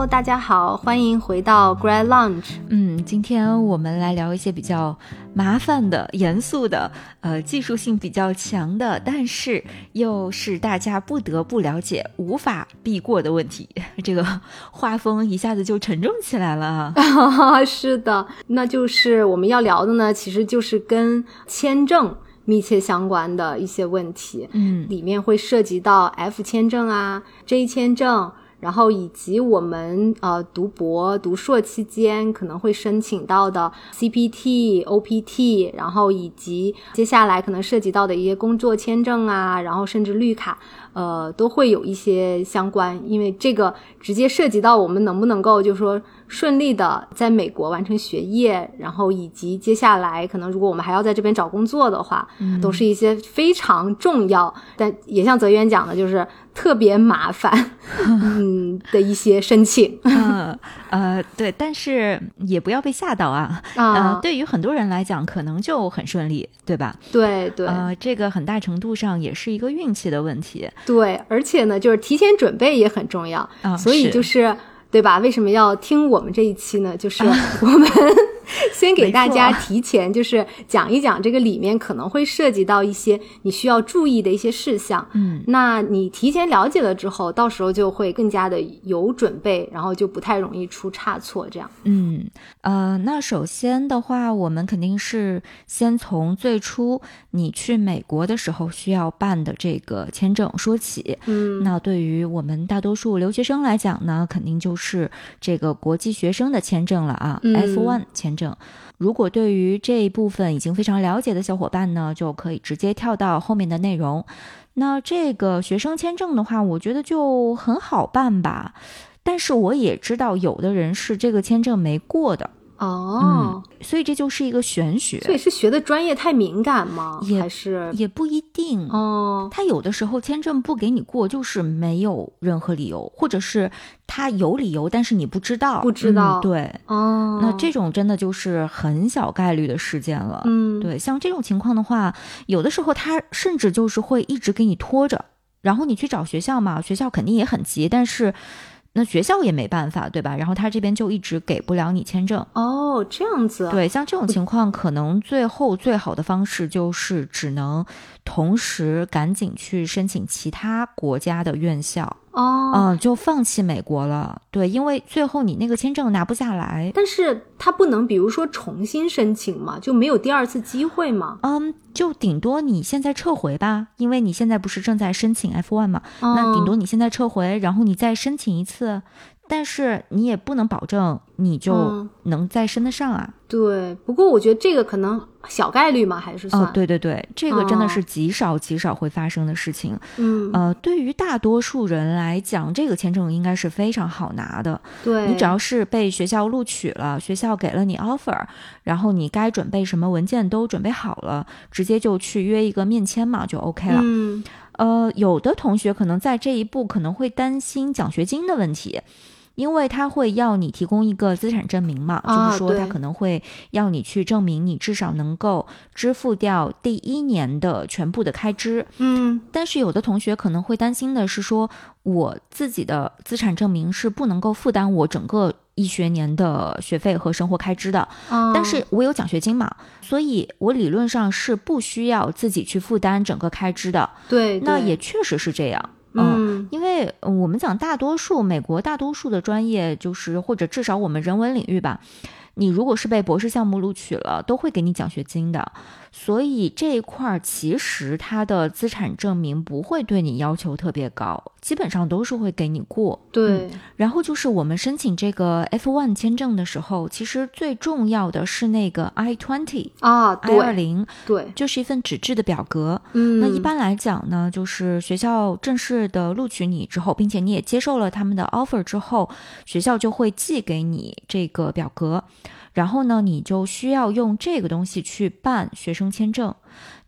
Hello，大家好，欢迎回到 Grad Lounge。嗯，今天我们来聊一些比较麻烦的、严肃的，呃，技术性比较强的，但是又是大家不得不了解、无法避过的问题。这个画风一下子就沉重起来了。是的，那就是我们要聊的呢，其实就是跟签证密切相关的一些问题。嗯，里面会涉及到 F 签证啊、J 签证。然后以及我们呃读博读硕期间可能会申请到的 CPT、OPT，然后以及接下来可能涉及到的一些工作签证啊，然后甚至绿卡，呃，都会有一些相关，因为这个直接涉及到我们能不能够就是说。顺利的在美国完成学业，然后以及接下来可能如果我们还要在这边找工作的话，都是一些非常重要，但也像泽源讲的，就是特别麻烦，嗯的一些申请。嗯呃，对，但是也不要被吓到啊。呃，对于很多人来讲，可能就很顺利，对吧？对对。呃，这个很大程度上也是一个运气的问题。对，而且呢，就是提前准备也很重要。啊，所以就是。对吧？为什么要听我们这一期呢？就是 我们。先给大家提前就是讲一讲这个里面可能会涉及到一些你需要注意的一些事项。嗯，那你提前了解了之后，到时候就会更加的有准备，然后就不太容易出差错。这样。嗯，呃，那首先的话，我们肯定是先从最初你去美国的时候需要办的这个签证说起。嗯，那对于我们大多数留学生来讲呢，肯定就是这个国际学生的签证了啊，F1 签证。证，如果对于这一部分已经非常了解的小伙伴呢，就可以直接跳到后面的内容。那这个学生签证的话，我觉得就很好办吧。但是我也知道有的人是这个签证没过的。哦，所以这就是一个玄学。所以是学的专业太敏感吗？也还是也不一定哦。他有的时候签证不给你过，就是没有任何理由，或者是他有理由，但是你不知道，不知道。对，哦，那这种真的就是很小概率的事件了。嗯，对，像这种情况的话，有的时候他甚至就是会一直给你拖着，然后你去找学校嘛，学校肯定也很急，但是。那学校也没办法，对吧？然后他这边就一直给不了你签证。哦，这样子。对，像这种情况，可能最后最好的方式就是只能同时赶紧去申请其他国家的院校。哦，嗯，就放弃美国了。对，因为最后你那个签证拿不下来。但是他不能，比如说重新申请嘛，就没有第二次机会嘛？嗯，就顶多你现在撤回吧，因为你现在不是正在申请 F one 嘛，那顶多你现在撤回，然后你再申请一次。但是你也不能保证你就能再升得上啊。对，不过我觉得这个可能小概率嘛，还是算。对对对，这个真的是极少极少会发生的事情。嗯，呃，对于大多数人来讲，这个签证应该是非常好拿的。对，你只要是被学校录取了，学校给了你 offer，然后你该准备什么文件都准备好了，直接就去约一个面签嘛，就 OK 了。嗯，呃，有的同学可能在这一步可能会担心奖学金的问题。因为他会要你提供一个资产证明嘛，就是说他可能会要你去证明你至少能够支付掉第一年的全部的开支。嗯，但是有的同学可能会担心的是说，我自己的资产证明是不能够负担我整个一学年的学费和生活开支的。但是我有奖学金嘛，所以我理论上是不需要自己去负担整个开支的。对，那也确实是这样。嗯，因为我们讲大多数美国大多数的专业，就是或者至少我们人文领域吧，你如果是被博士项目录取了，都会给你奖学金的。所以这一块儿其实它的资产证明不会对你要求特别高，基本上都是会给你过。对，然后就是我们申请这个 F1 签证的时候，其实最重要的是那个 I20 啊，I 二零，对，就是一份纸质的表格。嗯，那一般来讲呢，就是学校正式的录取你之后，并且你也接受了他们的 offer 之后，学校就会寄给你这个表格。然后呢，你就需要用这个东西去办学生签证。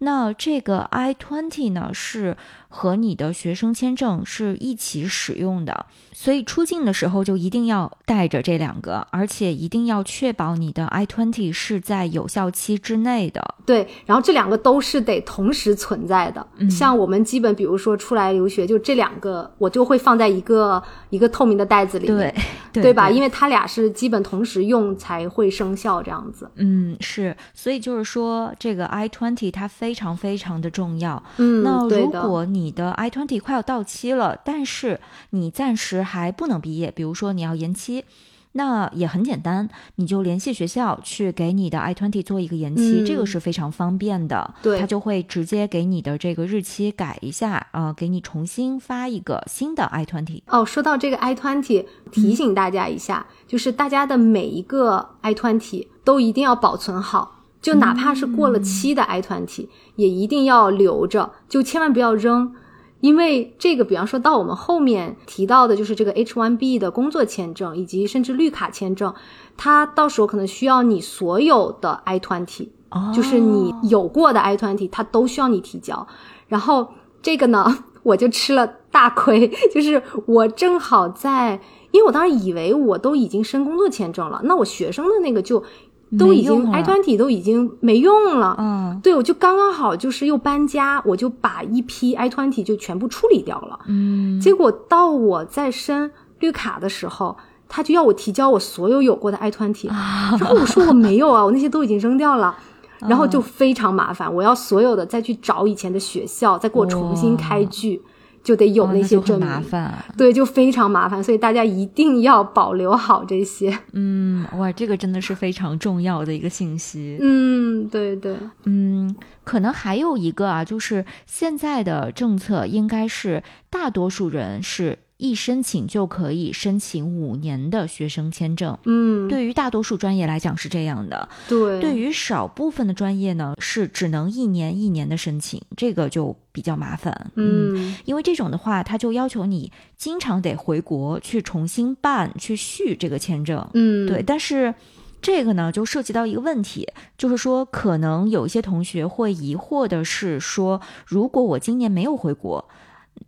那这个 I twenty 呢，是和你的学生签证是一起使用的，所以出境的时候就一定要带着这两个，而且一定要确保你的 I twenty 是在有效期之内的。对，然后这两个都是得同时存在的。像我们基本，比如说出来留学，就这两个，我就会放在一个一个透明的袋子里面，对对吧？因为它俩是基本同时用才会生效，这样子。嗯，是，所以就是说，这个 I twenty 它非常非常的重要。嗯，那如果你的 I twenty 快要到期了，但是你暂时还不能毕业，比如说你要延期。那也很简单，你就联系学校去给你的 I twenty 做一个延期，嗯这个是非常方便的。对他就会直接给你的这个日期改一下，呃，给你重新发一个新的 I twenty。哦，说到这个 i twenty，提醒大家一下，就是大家的每一个 i twenty 都一定要保存好，就哪怕是过了期的 i twenty，、也一定要留着，就千万不要扔。因为这个，比方说到我们后面提到的，就是这个 H1B 的工作签证，以及甚至绿卡签证，它到时候可能需要你所有的 i twenty，哦就是你有过的 i twenty，它都需要你提交。然后这个呢，我就吃了大亏，就是我正好在，因为我当时以为我都已经申工作签证了，那我学生的那个就都已经 i twenty 都已经没用了。嗯对，我就刚刚好就是又搬家，我就把一批 i twenty 就全部处理掉了。嗯，结果到我在申绿卡的时候，他就要我提交我所有有过的 i twenty，然后我说我没有啊，我那些都已经扔掉了。然后就非常麻烦，我要所有的再去找以前的学校，再给我重新开具，就得有那些就很证明。麻烦。对，就非常麻烦，所以大家一定要保留好这些。嗯，哇，这个真的是非常重要的一个信息。嗯，对对，嗯，可能还有一个啊，就是现在的政策应该是大多数人是一申请就可以申请五年的学生签证。嗯，对于大多数专业来讲是这样的，对对于少部分的专业呢，是只能一年一年的申请，这个就比较麻烦。嗯因为这种的话，他就要求你经常得回国去重新办、去续这个签证。嗯，对，但是这个呢，就涉及到一个问题，就是说，可能有一些同学会疑惑的是说，如果我今年没有回国，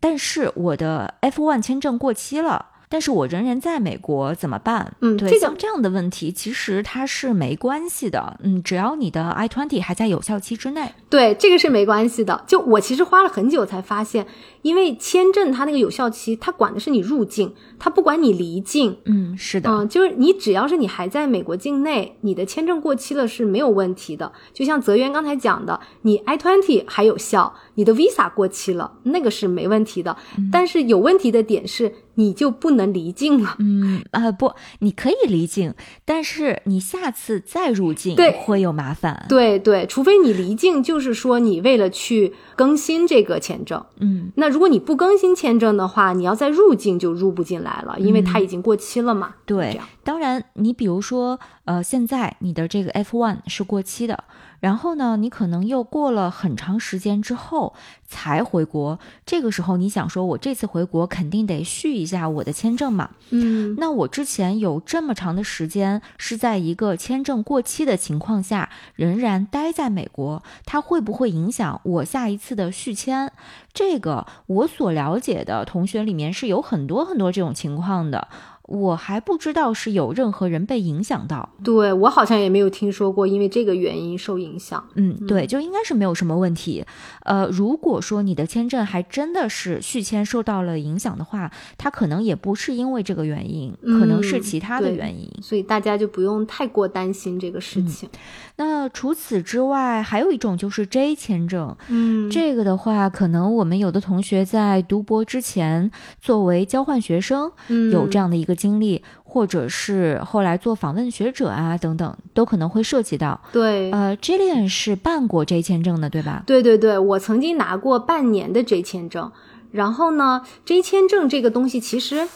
但是我的 F1 签证过期了。但是我仍然在美国怎么办？对，嗯这个像这样的问题，其实它是没关系的。嗯，只要你的 I twenty 还在有效期之内。对，这个是没关系的。就我其实花了很久才发现，因为签证它那个有效期，它管的是你入境，它不管你离境。嗯，是的。嗯，就是你只要是你还在美国境内，你的签证过期了是没有问题的。就像泽源刚才讲的，你 I twenty 还有效，你的 Visa 过期了，那个是没问题的。但是有问题的点是，你就不能离境了。嗯啊、不，你可以离境，但是你下次再入境对会有麻烦。对对，除非你离境，就是说你为了去更新这个签证。嗯，那如果你不更新签证的话，你要再入境就入不进来了，因为它已经过期了嘛。这对，当然，你比如说，呃，现在你的这个 F one 是过期的，然后呢，你可能又过了很长时间之后才回国，这个时候你想说，我这次回国肯定得续一下我的签证嘛？嗯那我之前有这么长的时间是在一个签证过期的情况下，仍然待在美国，它会不会影响我下一次的续签？这个我所了解的同学里面是有很多很多这种情况的，我还不知道是有任何人被影响到。对我好像也没有听说过因为这个原因受影响。嗯，对，就应该是没有什么问题。呃，如果说你的签证还真的是续签受到了影响的话，它可能也不是因为这个原因，可能是嗯其他的原因。所以大家就不用太过担心这个事情。那除此之外，还有一种就是 J 签证。嗯这个的话，可能我们有的同学在读博之前，作为交换学生，嗯有这样的一个经历，或者是后来做访问学者啊等等，都可能会涉及到。对。呃，Jillian 是办过 J 签证的，对吧？对对对，我曾经拿过半年的 J 签证，然后呢，J 签证这个东西其实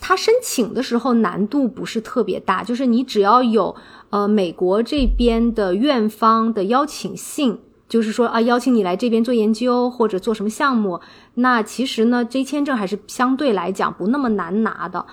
它申请的时候难度不是特别大，就是你只要有呃美国这边的院方的邀请信，就是说啊，邀请你来这边做研究或者做什么项目，那其实呢，J 签证还是相对来讲不那么难拿的。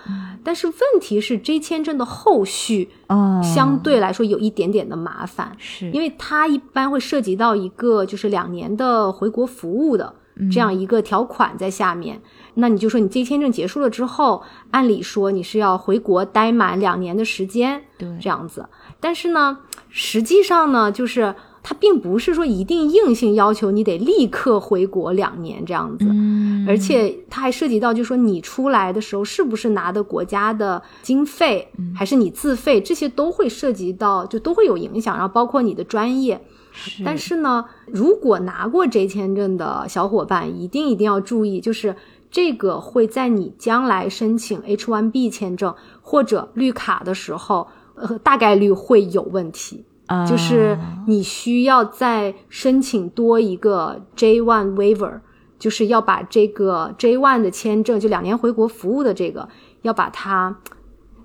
但是问题是，J 签证的后续哦，相对来说有一点点的麻烦，是因为它一般会涉及到一个就是两年的回国服务的这样一个条款在下面。那你就说你这签证结束了之后，按理说你是要回国待满两年的时间，对这样子。但是呢，实际上呢，就是。它并不是说一定硬性要求你得立刻回国两年这样子，嗯，而且它还涉及到，就是说你出来的时候是不是拿的国家的经费，还是你自费，这些都会涉及到，就都会有影响，然后包括你的专业。是但是呢，如果拿过 J 签证的小伙伴，一定一定要注意，就是这个会在你将来申请 H1B 签证或者绿卡的时候，呃，大概率会有问题。啊就是你需要再申请多一个 J one waiver，就是要把这个 J one 的签证，就两年回国服务的这个，要把它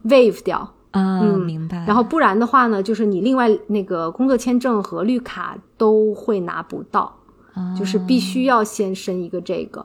waive 掉。啊，嗯明白。然后不然的话呢，就是你另外那个工作签证和绿卡都会拿不到，啊就是必须要先申一个这个。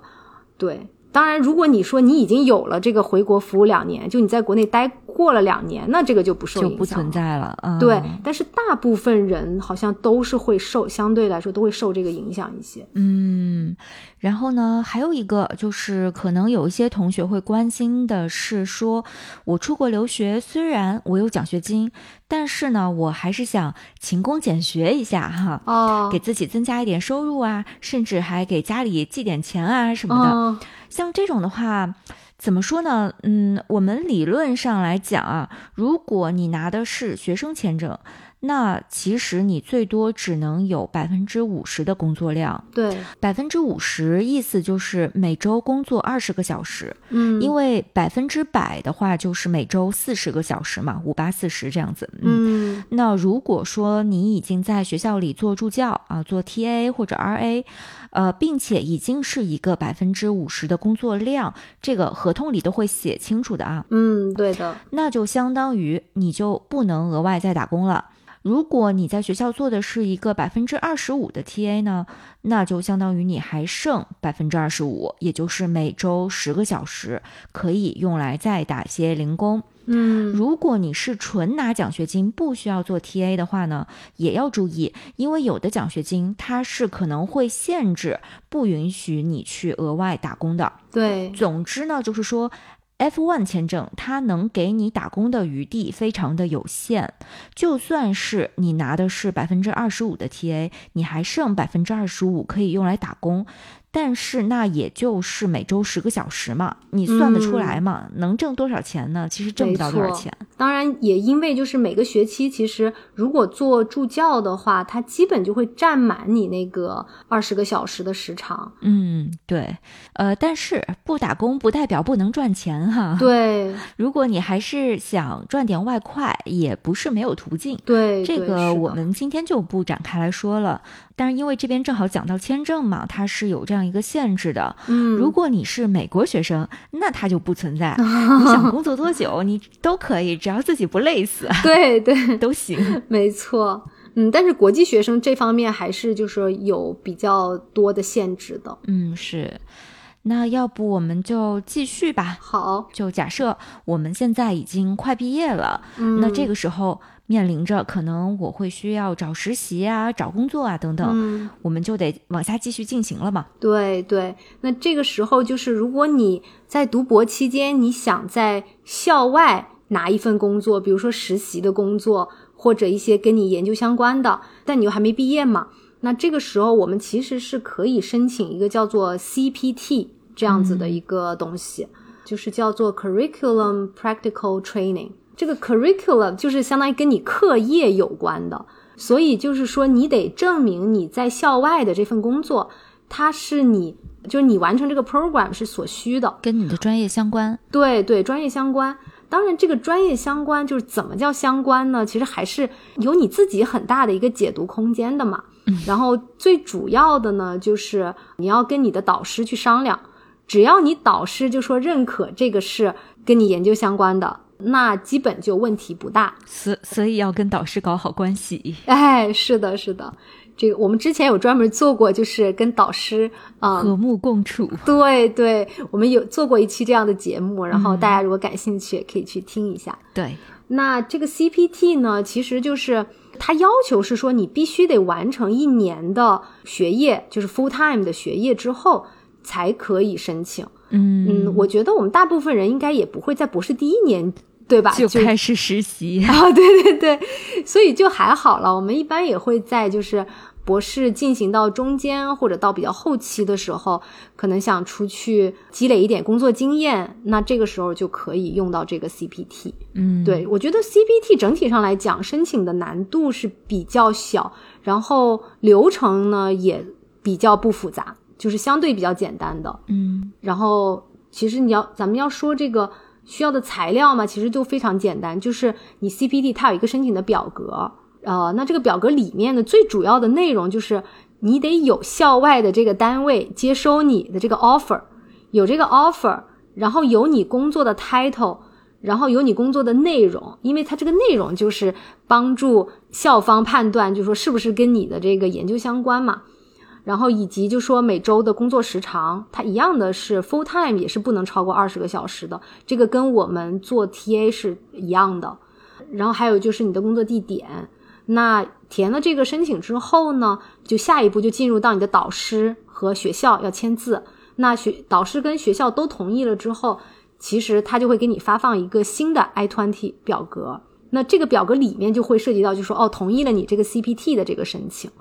对，当然如果你说你已经有了这个回国服务两年，就你在国内待过了两年，那这个就不受影响了。存在了。嗯、对，但是大部分人好像都是会受，相对来说都会受这个影响一些。嗯，然后呢，还有一个就是，可能有一些同学会关心的是说，我出国留学，虽然我有奖学金，但是呢，我还是想勤工俭学一下哈，哦，给自己增加一点收入啊，甚至还给家里寄点钱啊什么的。嗯像这种的话，怎么说呢？嗯，我们理论上来讲啊，如果你拿的是学生签证，那其实你最多只能有百分之五十的工作量。对，百分之五十意思就是每周工作二十个小时，嗯，因为百分之百的话就是每周四十个小时嘛，五八四十这样子。嗯那如果说你已经在学校里做助教啊，做 TA 或者 RA，呃，并且已经是一个百分之五十的工作量，这个合同里都会写清楚的啊，嗯，对的，那就相当于你就不能额外再打工了。如果你在学校做的是一个百分之二十五的 TA 呢，那就相当于你还剩百分之二十五，也就是每周十个小时可以用来再打些零工。嗯如果你是纯拿奖学金，不需要做 TA 的话呢，也要注意，因为有的奖学金它是可能会限制，不允许你去额外打工的。对，总之呢，就是说。F1 签证，它能给你打工的余地非常的有限。就算是你拿的是百分之二十五的 TA，你还剩百分之二十五可以用来打工，但是那也就是每周十个小时嘛，你算得出来嘛？能挣多少钱呢？其实挣不到多少钱。当然也因为就是每个学期，其实如果做助教的话，它基本就会占满你那个二十个小时的时长。嗯，对，呃，但是不打工不代表不能赚钱哈。，对如果你还是想赚点外快，也不是没有途径。对，这个我们今天就不展开来说了。但是因为这边正好讲到签证嘛，它是有这样一个限制的。嗯，如果你是美国学生，那它就不存在。你想工作多久，你都可以，只要自己不累死对 对，都行。没错。嗯，但是国际学生这方面还是就是有比较多的限制的。嗯，是。那要不我们就继续吧。好，就假设我们现在已经快毕业了，嗯，那这个时候面临着可能我会需要找实习啊、找工作啊等等，嗯，我们就得往下继续进行了嘛。对对，那这个时候就是，如果你在读博期间，你想在校外拿一份工作，比如说实习的工作，或者一些跟你研究相关的，但你又还没毕业嘛，那这个时候我们其实是可以申请一个叫做 CPT 这样子的一个东西，就是叫做 Curriculum Practical Training。这个 curriculum 就是相当于跟你课业有关的，所以就是说你得证明你在校外的这份工作，它是你就是你完成这个 program 是所需的，跟你的专业相关。对对，专业相关。当然，这个专业相关就是怎么叫相关呢？其实还是有你自己很大的一个解读空间的嘛。然后最主要的呢，就是你要跟你的导师去商量，只要你导师就说认可这个是跟你研究相关的，那基本就问题不大。所所以要跟导师搞好关系。哎，是的，是的。这个我们之前有专门做过，就是跟导师啊、和睦共处。对对，我们有做过一期这样的节目，然后大家如果感兴趣，也可以去听一下。对，那这个 CPT 呢，其实就是它要求是说，你必须得完成一年的学业，就是 full time 的学业之后，才可以申请。嗯嗯，我觉得我们大部分人应该也不会在博士第一年，对吧？就开始实习。啊，对对对，所以就还好了。我们一般也会在就是博士进行到中间或者到比较后期的时候，可能想出去积累一点工作经验，那这个时候就可以用到这个 CPT。嗯，对我觉得 CPT 整体上来讲，申请的难度是比较小，然后流程呢也比较不复杂，就是相对比较简单的。嗯然后其实你要咱们要说这个需要的材料嘛，其实就非常简单，就是你 CPD 它有一个申请的表格，呃，那这个表格里面的最主要的内容就是你得有校外的这个单位接收你的这个 offer，有这个 offer，然后有你工作的 title。然后有你工作的内容，因为它这个内容就是帮助校方判断，就是说是不是跟你的这个研究相关嘛。然后以及就说每周的工作时长，它一样的是 full time 也是不能超过二十个小时的，这个跟我们做 TA 是一样的。然后还有就是你的工作地点，那填了这个申请之后呢，就下一步就进入到你的导师和学校要签字。那学导师跟学校都同意了之后，其实他就会给你发放一个新的 i twenty 表格。那这个表格里面就会涉及到，就说哦，同意了你这个 CPT 的这个申请。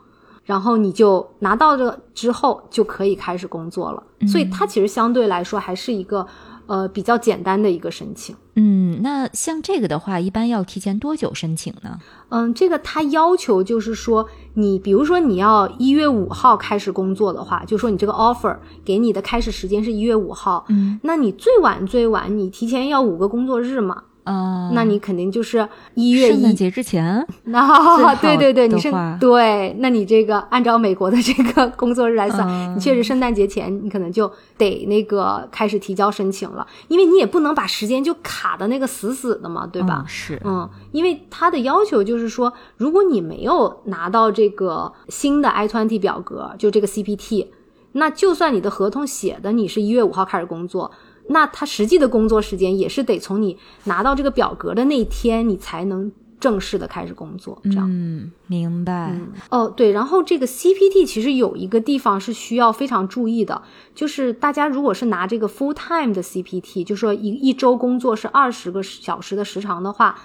然后你就拿到这之后就可以开始工作了，所以它其实相对来说还是一个呃比较简单的一个申请。嗯，那像这个的话，一般要提前多久申请呢？嗯，这个它要求就是说，你比如说你要一月五号开始工作的话，就说你这个 offer 给你的开始时间是一月五号，嗯，那你最晚最晚你提前要五个工作日嘛，啊、那你肯定就是一月一。节之前。那、对对对，你是对，那你这个按照美国的这个工作日来算，嗯你确实圣诞节前你可能就得那个开始提交申请了，因为你也不能把时间就卡的那个死死的嘛，对吧？嗯是，嗯，因为他的要求就是说，如果你没有拿到这个新的 i twenty 表格，就这个 CPT，那就算你的合同写的你是一月五号开始工作，那他实际的工作时间也是得从你拿到这个表格的那一天，你才能正式的开始工作，这样。嗯，明白。哦，对，然后这个 CPT 其实有一个地方是需要非常注意的，就是大家如果是拿这个 full time 的 CPT，就说一一周工作是二十个小时的时长的话，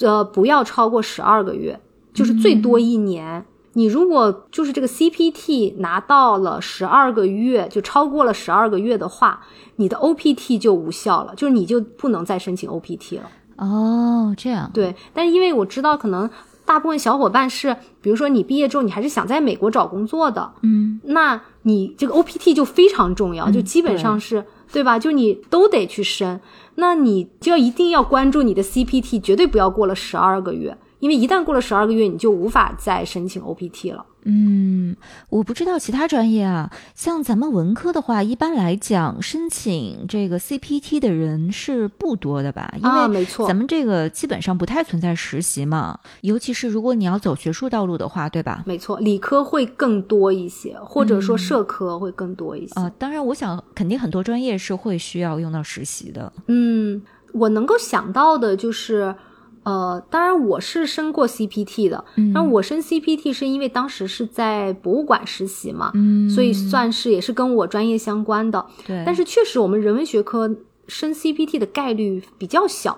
呃，不要超过十二个月，就是最多一年。你如果就是这个 CPT 拿到了十二个月，就超过了十二个月的话，你的 OPT 就无效了，就是你就不能再申请 OPT 了。哦，这样。对，但是因为我知道，可能大部分小伙伴是，比如说你毕业之后，你还是想在美国找工作的，嗯，那你这个 OPT 就非常重要，就基本上是、对吧？就你都得去申，那你就要一定要关注你的 CPT，绝对不要过了十二个月，因为一旦过了十二个月，你就无法再申请 OPT 了。嗯，我不知道其他专业啊，像咱们文科的话，一般来讲申请这个 CPT 的人是不多的吧？因为啊没错咱们这个基本上不太存在实习嘛，尤其是如果你要走学术道路的话，对吧？没错，理科会更多一些，或者说社科会更多一些。啊、当然，我想肯定很多专业是会需要用到实习的。嗯，我能够想到的就是，呃，当然我是申过 CPT 的，嗯但我申 CPT 是因为当时是在博物馆实习嘛，嗯所以算是也是跟我专业相关的。对，但是确实我们人文学科申 CPT 的概率比较小。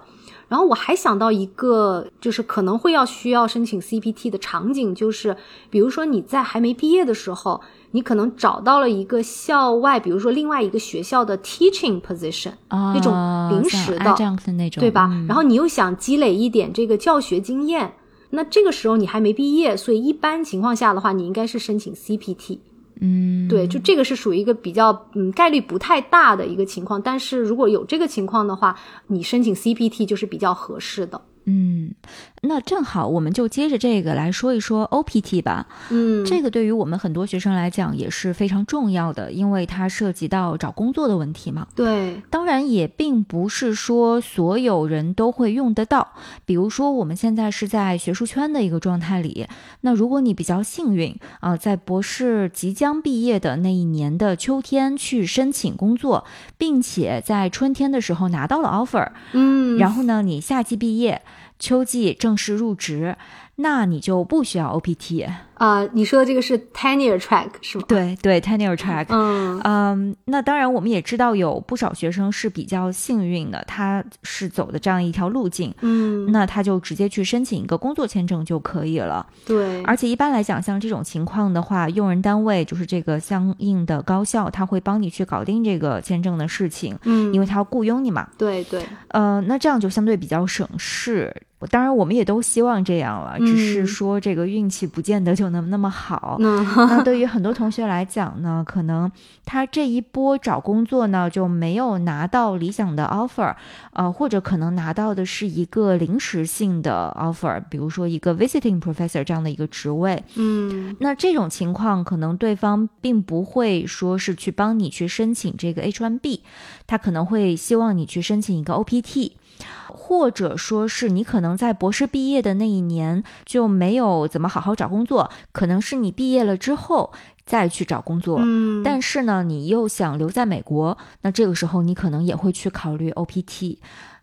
然后我还想到一个，就是可能会要需要申请 CPT 的场景，就是比如说你在还没毕业的时候，你可能找到了一个校外，比如说另外一个学校的 teaching position，、啊那种临时的那种，对吧？嗯然后你又想积累一点这个教学经验，那这个时候你还没毕业，所以一般情况下的话，你应该是申请 CPT。嗯，对，就这个是属于一个比较嗯概率不太大的一个情况，但是如果有这个情况的话，你申请 CPT 就是比较合适的。嗯，那正好我们就接着这个来说一说 OPT 吧。嗯，这个对于我们很多学生来讲也是非常重要的，因为它涉及到找工作的问题嘛。对，当然也并不是说所有人都会用得到。比如说我们现在是在学术圈的一个状态里，那如果你比较幸运啊，在博士即将毕业的那一年的秋天去申请工作，并且在春天的时候拿到了 offer，嗯，然后呢，你夏季毕业。秋季正式入职，那你就不需要 OPT 啊。你说的这个是 tenure track 是吗？对对，tenure track。嗯嗯，那当然，我们也知道有不少学生是比较幸运的，他是走的这样一条路径。嗯，那他就直接去申请一个工作签证就可以了。对，而且一般来讲，像这种情况的话，用人单位就是这个相应的高校，他会帮你去搞定这个签证的事情。嗯，因为他要雇佣你嘛。对对。呃，那这样就相对比较省事。当然，我们也都希望这样了，只是说这个运气不见得就能那么好。那对于很多同学来讲呢，可能他这一波找工作呢就没有拿到理想的 offer，呃，或者可能拿到的是一个临时性的 offer，比如说一个 visiting professor 这样的一个职位。嗯，那这种情况可能对方并不会说是去帮你去申请这个 H1B，他可能会希望你去申请一个 OPT。或者说是你可能在博士毕业的那一年就没有怎么好好找工作，可能是你毕业了之后再去找工作。嗯，但是呢，你又想留在美国，那这个时候你可能也会去考虑 OPT。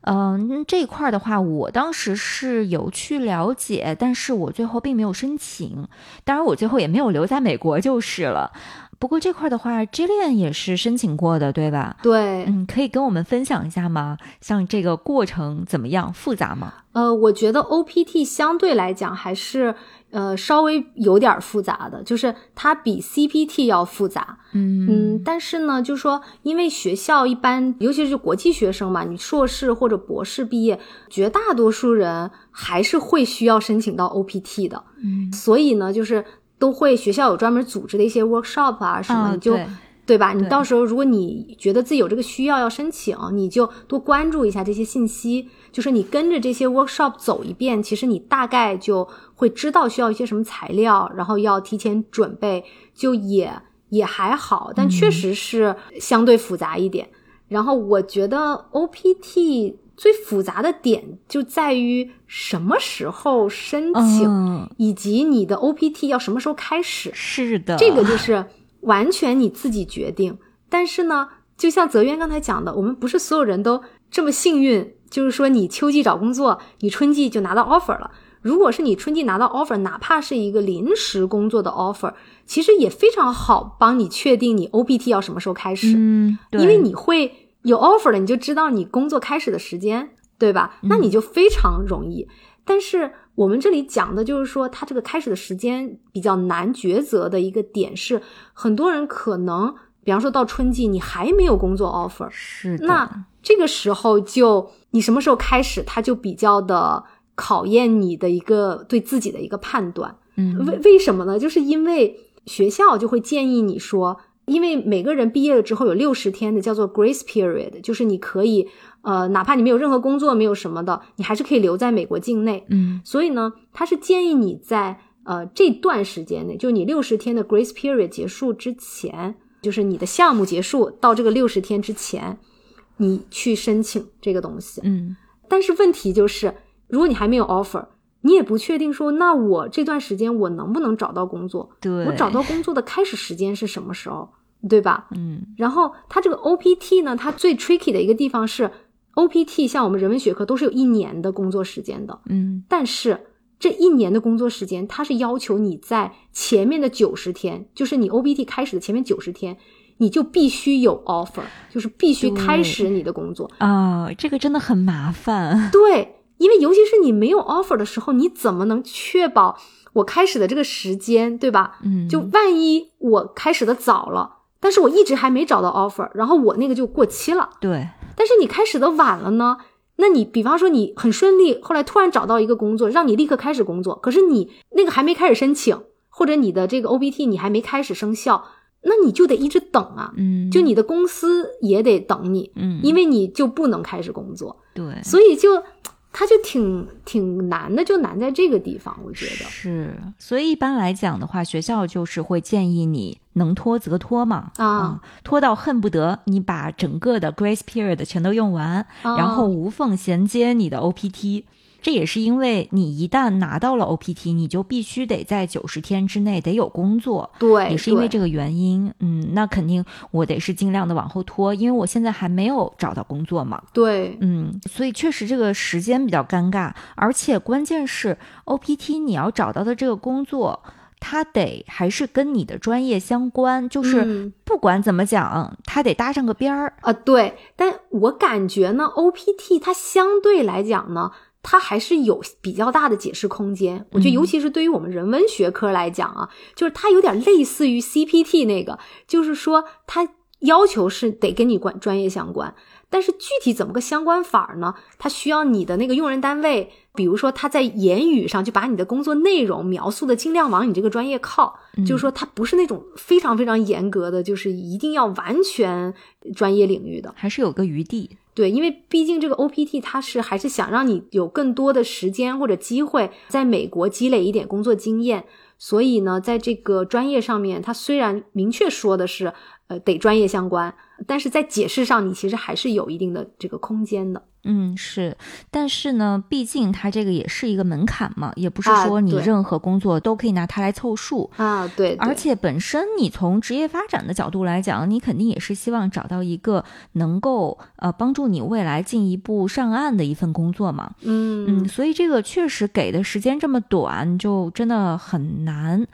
嗯，这一块的话，我当时是有去了解，但是我最后并没有申请。当然，我最后也没有留在美国就是了。不过这块的话，Jillian 也是申请过的，对吧？对，嗯，可以跟我们分享一下吗？像这个过程怎么样？复杂吗？呃，我觉得 OPT 相对来讲还是呃稍微有点复杂的，就是它比 CPT 要复杂。嗯嗯，但是呢，就说因为学校一般，尤其是国际学生嘛，你硕士或者博士毕业，绝大多数人还是会需要申请到 OPT 的。嗯，所以呢，就是。都会学校有专门组织的一些 workshop 啊什么，你就对吧？你到时候如果你觉得自己有这个需要要申请，你就多关注一下这些信息。就是你跟着这些 workshop 走一遍，其实你大概就会知道需要一些什么材料，然后要提前准备，就也也还好。但确实是相对复杂一点。然后我觉得 OPT。最复杂的点就在于什么时候申请，以及你的 OPT 要什么时候开始。是的，这个就是完全你自己决定。但是呢，就像泽渊刚才讲的，我们不是所有人都这么幸运，就是说你秋季找工作，你春季就拿到 offer 了。如果是你春季拿到 offer，哪怕是一个临时工作的 offer，其实也非常好帮你确定你 OPT 要什么时候开始。嗯，因为你会。有 offer 了，你就知道你工作开始的时间，对吧？那你就非常容易。但是我们这里讲的就是说，它这个开始的时间比较难抉择的一个点是，很多人可能，比方说到春季，你还没有工作 offer，是的。那这个时候就你什么时候开始，它就比较的考验你的一个对自己的一个判断。嗯，为为什么呢？就是因为学校就会建议你说。因为每个人毕业了之后有六十天的叫做 grace period，就是你可以，呃，哪怕你没有任何工作，没有什么的，你还是可以留在美国境内。嗯，所以呢，他是建议你在呃这段时间内，就你六十天的 grace period 结束之前，就是你的项目结束到这个六十天之前，你去申请这个东西。嗯，但是问题就是，如果你还没有 offer。你也不确定说，那我这段时间我能不能找到工作？对我找到工作的开始时间是什么时候？对吧？嗯。然后它这个 OPT 呢，它最 tricky 的一个地方是，OPT 像我们人文学科都是有一年的工作时间的。嗯。但是这一年的工作时间，它是要求你在前面的九十天，就是你 OPT 开始的前面九十天，你就必须有 offer，就是必须开始你的工作啊。这个真的很麻烦。对。因为尤其是你没有 offer 的时候，你怎么能确保我开始的这个时间，对吧？嗯，就万一我开始的早了，但是我一直还没找到 offer，然后我那个就过期了。对。但是你开始的晚了呢？那你比方说你很顺利，后来突然找到一个工作，让你立刻开始工作，可是你那个还没开始申请，或者你的这个 OBT 你还没开始生效，那你就得一直等啊。嗯。就你的公司也得等你。嗯。因为你就不能开始工作。对。所以就。它就挺挺难的，就难在这个地方，我觉得是。所以一般来讲的话，学校就是会建议你能拖则拖嘛，啊，拖到恨不得你把整个的 grace period 全都用完，然后无缝衔接你的 OPT。这也是因为你一旦拿到了 OPT，你就必须得在九十天之内得有工作。对，也是因为这个原因，嗯，那肯定我得是尽量的往后拖，因为我现在还没有找到工作嘛。对，嗯，所以确实这个时间比较尴尬，而且关键是 OPT 你要找到的这个工作，它得还是跟你的专业相关，就是不管怎么讲，它得搭上个边儿啊。对，但我感觉呢，OPT 它相对来讲呢。它还是有比较大的解释空间，我觉得，尤其是对于我们人文学科来讲啊，就是它有点类似于 CPT 那个，就是说它要求是得跟你关专业相关，但是具体怎么个相关法呢？它需要你的那个用人单位，比如说他在言语上就把你的工作内容描述的尽量往你这个专业靠，就是说它不是那种非常非常严格的，就是一定要完全专业领域的，还是有个余地。对，因为毕竟这个 OPT 它是还是想让你有更多的时间或者机会在美国积累一点工作经验，所以呢，在这个专业上面，它虽然明确说的是呃得专业相关，但是在解释上你其实还是有一定的这个空间的。嗯，是，但是呢，毕竟它这个也是一个门槛嘛，也不是说你任何工作都可以拿它来凑数啊。对，而且本身你从职业发展的角度来讲，你肯定也是希望找到一个能够呃帮助你未来进一步上岸的一份工作嘛。嗯嗯，所以这个确实给的时间这么短，就真的很难。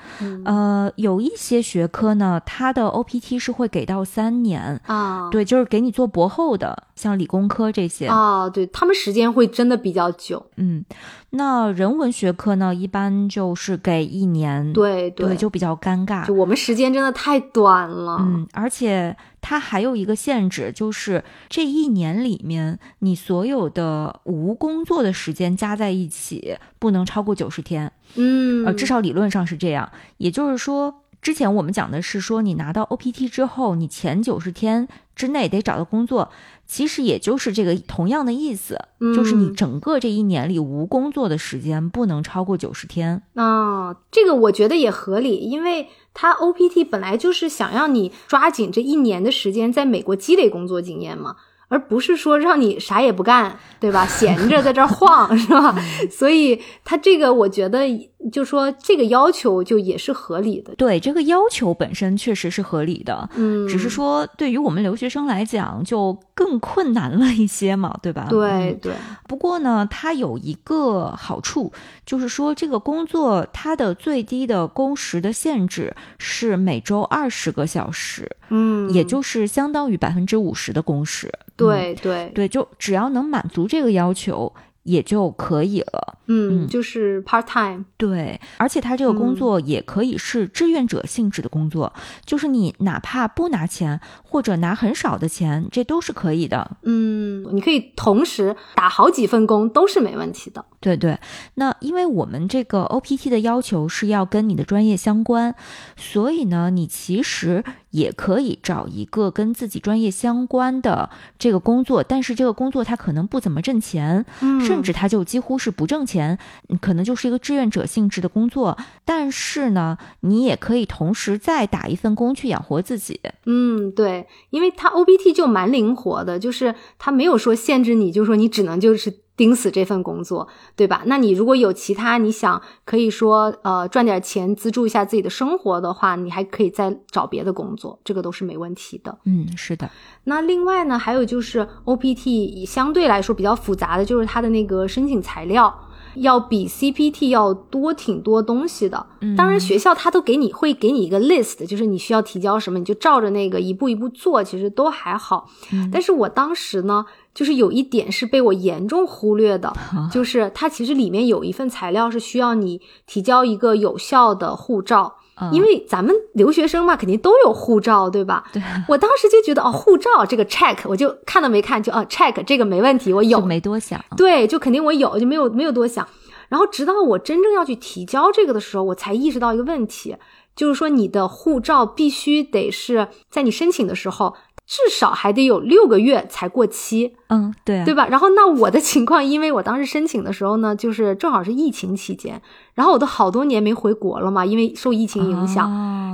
呃，有一些学科呢，它的 OPT 是会给到三年啊，对，就是给你做博后的，像理工科这些。啊。啊，对他们时间会真的比较久，嗯，那人文学科呢，一般就是给一年，对对，就比较尴尬，就我们时间真的太短了，嗯，而且它还有一个限制，就是这一年里面你所有的无工作的时间加在一起不能超过九十天，嗯，呃，至少理论上是这样，也就是说，之前我们讲的是说，你拿到 OPT 之后，你前九十天之内得找到工作。其实也就是这个同样的意思，就是你整个这一年里无工作的时间不能超过九十天啊。这个我觉得也合理，因为他 OPT 本来就是想让你抓紧这一年的时间在美国积累工作经验嘛。而不是说让你啥也不干，对吧？闲着在这晃，是吧？所以他这个，我觉得就说这个要求就也是合理的。对，这个要求本身确实是合理的，嗯，只是说对于我们留学生来讲就更困难了一些嘛，对吧？对对。不过呢，它有一个好处，就是说这个工作它的最低的工时的限制是每周二十个小时，嗯，也就是相当于百分之五十的工时。对对。对，就只要能满足这个要求。也就可以了，嗯，就是 part time，对，而且他这个工作也可以是志愿者性质的工作，就是你哪怕不拿钱或者拿很少的钱，这都是可以的，嗯，你可以同时打好几份工都是没问题的，对对。那因为我们这个 OPT 的要求是要跟你的专业相关，所以呢，你其实也可以找一个跟自己专业相关的这个工作，但是这个工作它可能不怎么挣钱，嗯。甚至他就几乎是不挣钱，可能就是一个志愿者性质的工作。但是呢，你也可以同时再打一份工去养活自己。嗯，对，因为他 OBT 就蛮灵活的，就是他没有说限制你，就是说你只能就是。盯死这份工作，对吧？那你如果有其他你想可以说呃赚点钱资助一下自己的生活的话，你还可以再找别的工作，这个都是没问题的。嗯，是的。那另外呢，还有就是 OPT 相对来说比较复杂的就是它的那个申请材料。要比 CPT 要多挺多东西的，当然学校他都给你会给你一个 list，就是你需要提交什么，你就照着那个一步一步做，其实都还好。但是我当时呢，就是有一点是被我严重忽略的，就是它其实里面有一份材料是需要你提交一个有效的护照。因为咱们留学生嘛，肯定都有护照，对吧？对。我当时就觉得哦，护照这个 check，我就看都没看，就啊 check 这个没问题，我有。没多想。对，就肯定我有，就没有没有多想。然后直到我真正要去提交这个的时候，我才意识到一个问题，就是说你的护照必须得是在你申请的时候。至少还得有六个月才过期，嗯，对，对吧？然后那我的情况，因为我当时申请的时候呢，就是正好是疫情期间，然后我都好多年没回国了嘛，因为受疫情影响，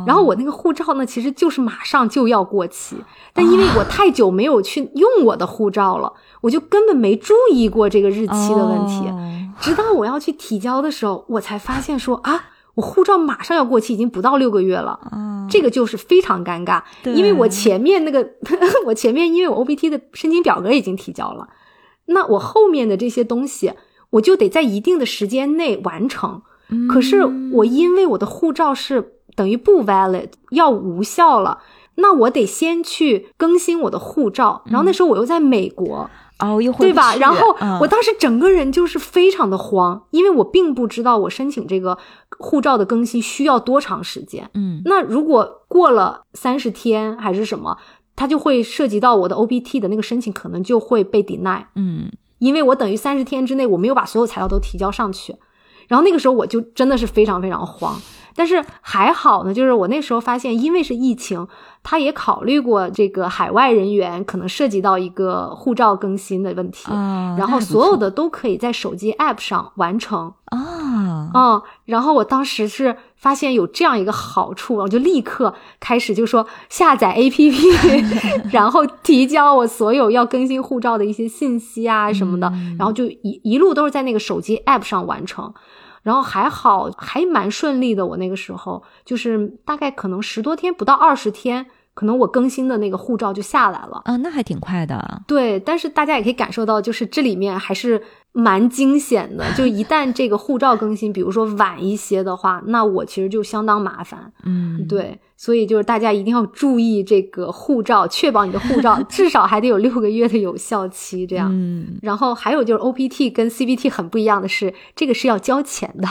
然后我那个护照呢，其实就是马上就要过期，但因为我太久没有去用我的护照了，我就根本没注意过这个日期的问题，直到我要去提交的时候，我才发现说啊。我护照马上要过期，已经不到六个月了，这个就是非常尴尬，因为我前面那个，我前面因为我 O B T 的申请表格已经提交了，那我后面的这些东西，我就得在一定的时间内完成。可是我因为我的护照是等于不 valid，要无效了，那我得先去更新我的护照，然后那时候我又在美国。哦，又对吧？然后我当时整个人就是非常的慌，因为我并不知道我申请这个护照的更新需要多长时间。嗯，那如果过了三十天还是什么，它就会涉及到我的 O B T 的那个申请，可能就会被 deny。嗯，因为我等于三十天之内我没有把所有材料都提交上去，然后那个时候我就真的是非常非常慌。但是还好呢，就是我那时候发现，因为是疫情，他也考虑过这个海外人员可能涉及到一个护照更新的问题，然后所有的都可以在手机 App 上完成啊，嗯，然后我当时是发现有这样一个好处，我就立刻开始就说下载 APP，然后提交我所有要更新护照的一些信息啊什么的，然后就一一路都是在那个手机 App 上完成。然后还好，还蛮顺利的。我那个时候就是大概可能十多天，不到二十天，可能我更新的那个护照就下来了。啊，那还挺快的。对，但是大家也可以感受到，就是这里面还是。蛮惊险的，就一旦这个护照更新，比如说晚一些的话，那我其实就相当麻烦。嗯，对，所以就是大家一定要注意这个护照，确保你的护照 至少还得有六个月的有效期，这样。嗯，然后还有就是 O P T 跟 C B T 很不一样的是，这个是要交钱的，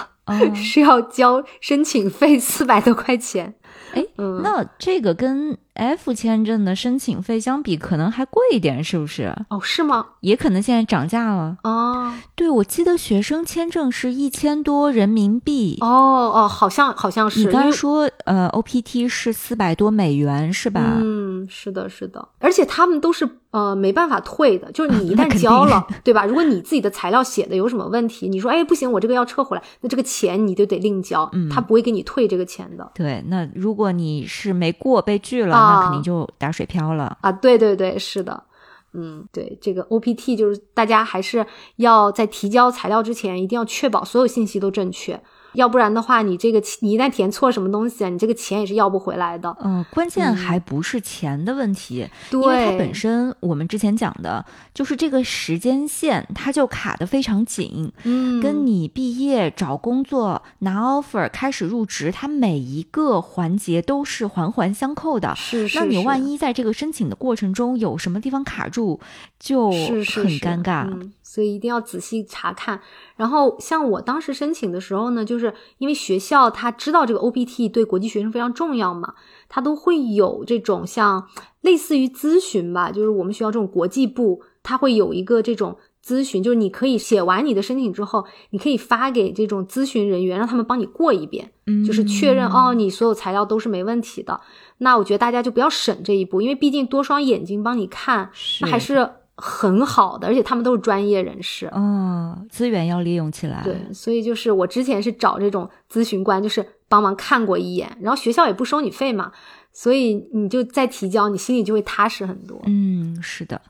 是要交申请费四百多块钱。哎，那这个跟 F 签证的申请费相比，可能还贵一点，是不是？哦，是吗？也可能现在涨价了。哦，对，我记得学生签证是一千多人民币。哦哦，好像好像是。你刚说呃，OPT 是四百多美元，是吧？嗯，是的，是的。而且他们都是呃没办法退的，就是你 一旦交了，对吧？如果你自己的材料写的有什么问题，你说哎不行，我这个要撤回来，那这个钱你就得另交，他不会给你退这个钱的。对，那如果你是没过被拒了。那肯定就打水漂了啊！对对对，是的，嗯，对，这个 OPT 就是大家还是要在提交材料之前，一定要确保所有信息都正确。要不然的话，你这个你一旦填错什么东西啊，你这个钱也是要不回来的。嗯，关键还不是钱的问题，因为它本身我们之前讲的就是这个时间线，它就卡的非常紧。嗯，跟你毕业找工作拿 offer 开始入职，它每一个环节都是环环相扣的。是是。那你万一在这个申请的过程中有什么地方卡住，就很尴尬。所以一定要仔细查看。然后像我当时申请的时候呢，就是因为学校他知道这个 OPT 对国际学生非常重要嘛，他都会有这种像类似于咨询吧，就是我们学校这种国际部，他会有一个这种咨询，就是你可以写完你的申请之后，你可以发给这种咨询人员，让他们帮你过一遍，就是确认哦，你所有材料都是没问题的。那我觉得大家就不要省这一步，因为毕竟多双眼睛帮你看，那还是。很好的，而且他们都是专业人士，嗯，资源要利用起来。对，所以就是我之前是找这种咨询官，就是帮忙看过一眼，然后学校也不收你费嘛，所以你就再提交，你心里就会踏实很多。嗯，是的。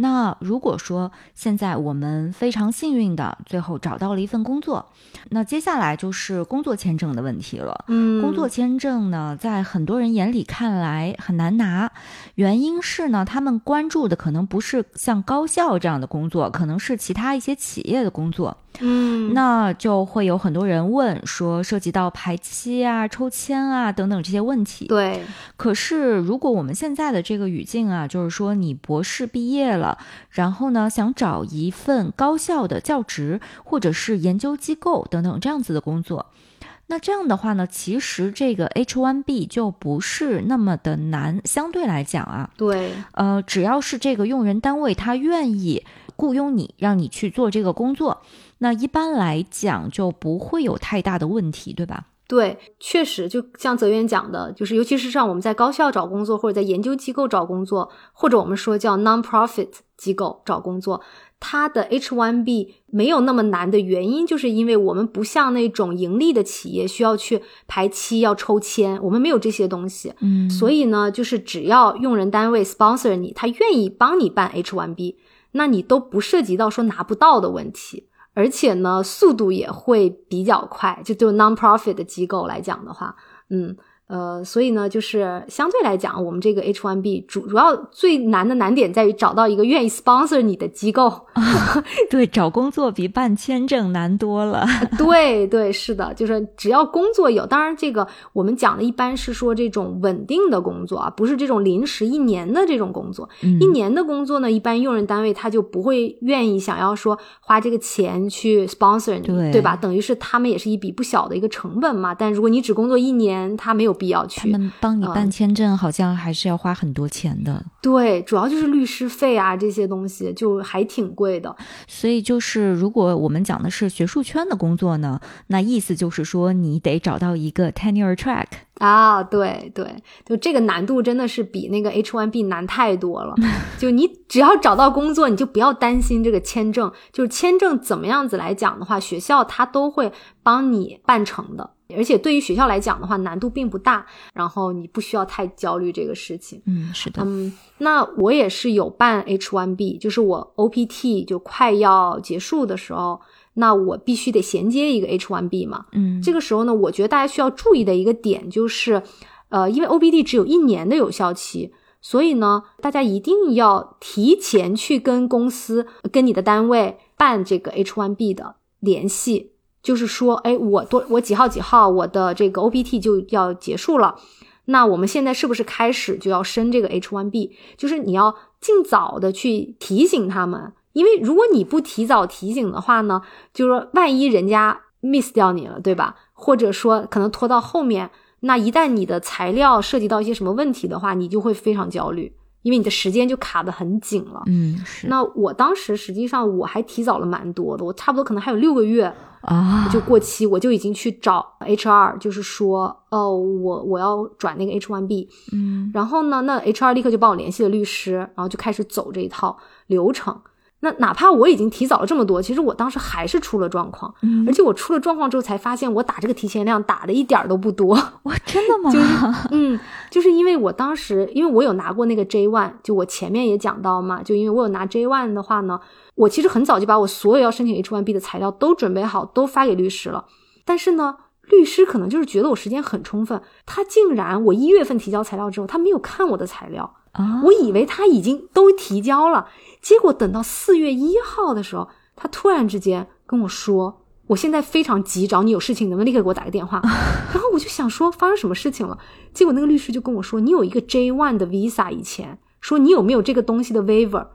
那如果说现在我们非常幸运的最后找到了一份工作，那接下来就是工作签证的问题了。嗯，工作签证呢，在很多人眼里看来很难拿，原因是呢，他们关注的可能不是像高校这样的工作，可能是其他一些企业的工作。嗯，那就会有很多人问说，涉及到排期啊、抽签啊等等这些问题。对，可是如果我们现在的这个语境啊，就是说你博士毕业了，然后呢想找一份高校的教职或者是研究机构等等这样子的工作，那这样的话呢，其实这个 H1B 就不是那么的难，相对来讲啊，对，呃，只要是这个用人单位他愿意雇佣你，让你去做这个工作。那一般来讲就不会有太大的问题，对吧？对，确实，就像泽源讲的，就是尤其是像我们在高校找工作，或者在研究机构找工作，或者我们说叫 non-profit 机构找工作。它的 H1B 没有那么难的原因，就是因为我们不像那种盈利的企业需要去排期、要抽签，我们没有这些东西。嗯，所以呢，就是只要用人单位 sponsor 你，他愿意帮你办 H1B，那你都不涉及到说拿不到的问题，而且呢，速度也会比较快。就对 non-profit 的机构来讲的话，嗯。呃，所以呢，就是相对来讲，我们这个 H1B 主主要最难的难点在于找到一个愿意 sponsor 你的机构。对，找工作比办签证难多了。对对，是的，就是只要工作有，当然这个我们讲的一般是说这种稳定的工作啊，不是这种临时一年的这种工作。一年的工作呢，一般用人单位他就不会愿意想要说花这个钱去 sponsor 你，对吧？等于是他们也是一笔不小的一个成本嘛。但如果你只工作一年，他没有。必要去，他们帮你办签证，好像还是要花很多钱的。对，主要就是律师费啊，这些东西就还挺贵的。所以就是，如果我们讲的是学术圈的工作呢，那意思就是说，你得找到一个 tenure track 啊。对对，就这个难度真的是比那个 H1B 难太多了。就你只要找到工作，你就不要担心这个签证。就是签证怎么样子来讲的话，学校他都会帮你办成的。而且对于学校来讲的话，难度并不大，然后你不需要太焦虑这个事情。嗯，是的。嗯，那我也是有办 H1B，就是我 OPT 就快要结束的时候，那我必须得衔接一个 H1B 嘛。嗯，这个时候呢，我觉得大家需要注意的一个点就是，呃，因为 OPT 只有一年的有效期，所以呢，大家一定要提前去跟公司、跟你的单位办这个 H1B 的联系。就是说，哎，我多我几号几号，我的这个 OPT 就要结束了。那我们现在是不是开始就要升这个 H1B？就是你要尽早的去提醒他们，因为如果你不提早提醒的话呢，就是说万一人家 miss 掉你了，对吧？或者说可能拖到后面，那一旦你的材料涉及到一些什么问题的话，你就会非常焦虑。因为你的时间就卡得很紧了，嗯，是。那我当时实际上我还提早了蛮多的，我差不多可能还有六个月啊就过期，我就已经去找 HR，就是说，哦，我我要转那个 H1B，嗯，然后呢，那 HR 立刻就帮我联系了律师，然后就开始走这一套流程。那哪怕我已经提早了这么多，其实我当时还是出了状况，嗯而且我出了状况之后才发现，我打这个提前量打的一点都不多。哇，真的吗？就是，嗯，就是因为我当时，因为我有拿过那个 J one，就我前面也讲到嘛，就因为我有拿 J one 的话呢，我其实很早就把我所有要申请 H one B 的材料都准备好，都发给律师了。但是呢，律师可能就是觉得我时间很充分，他竟然我一月份提交材料之后，他没有看我的材料啊，我以为他已经都提交了。结果等到四月一号的时候，他突然之间跟我说：“我现在非常急，找你有事情，能不能立刻给我打个电话？”然后我就想说发生什么事情了。结果那个律师就跟我说：“你有一个 J one 的 visa，以前说你有没有这个东西的 waiver？”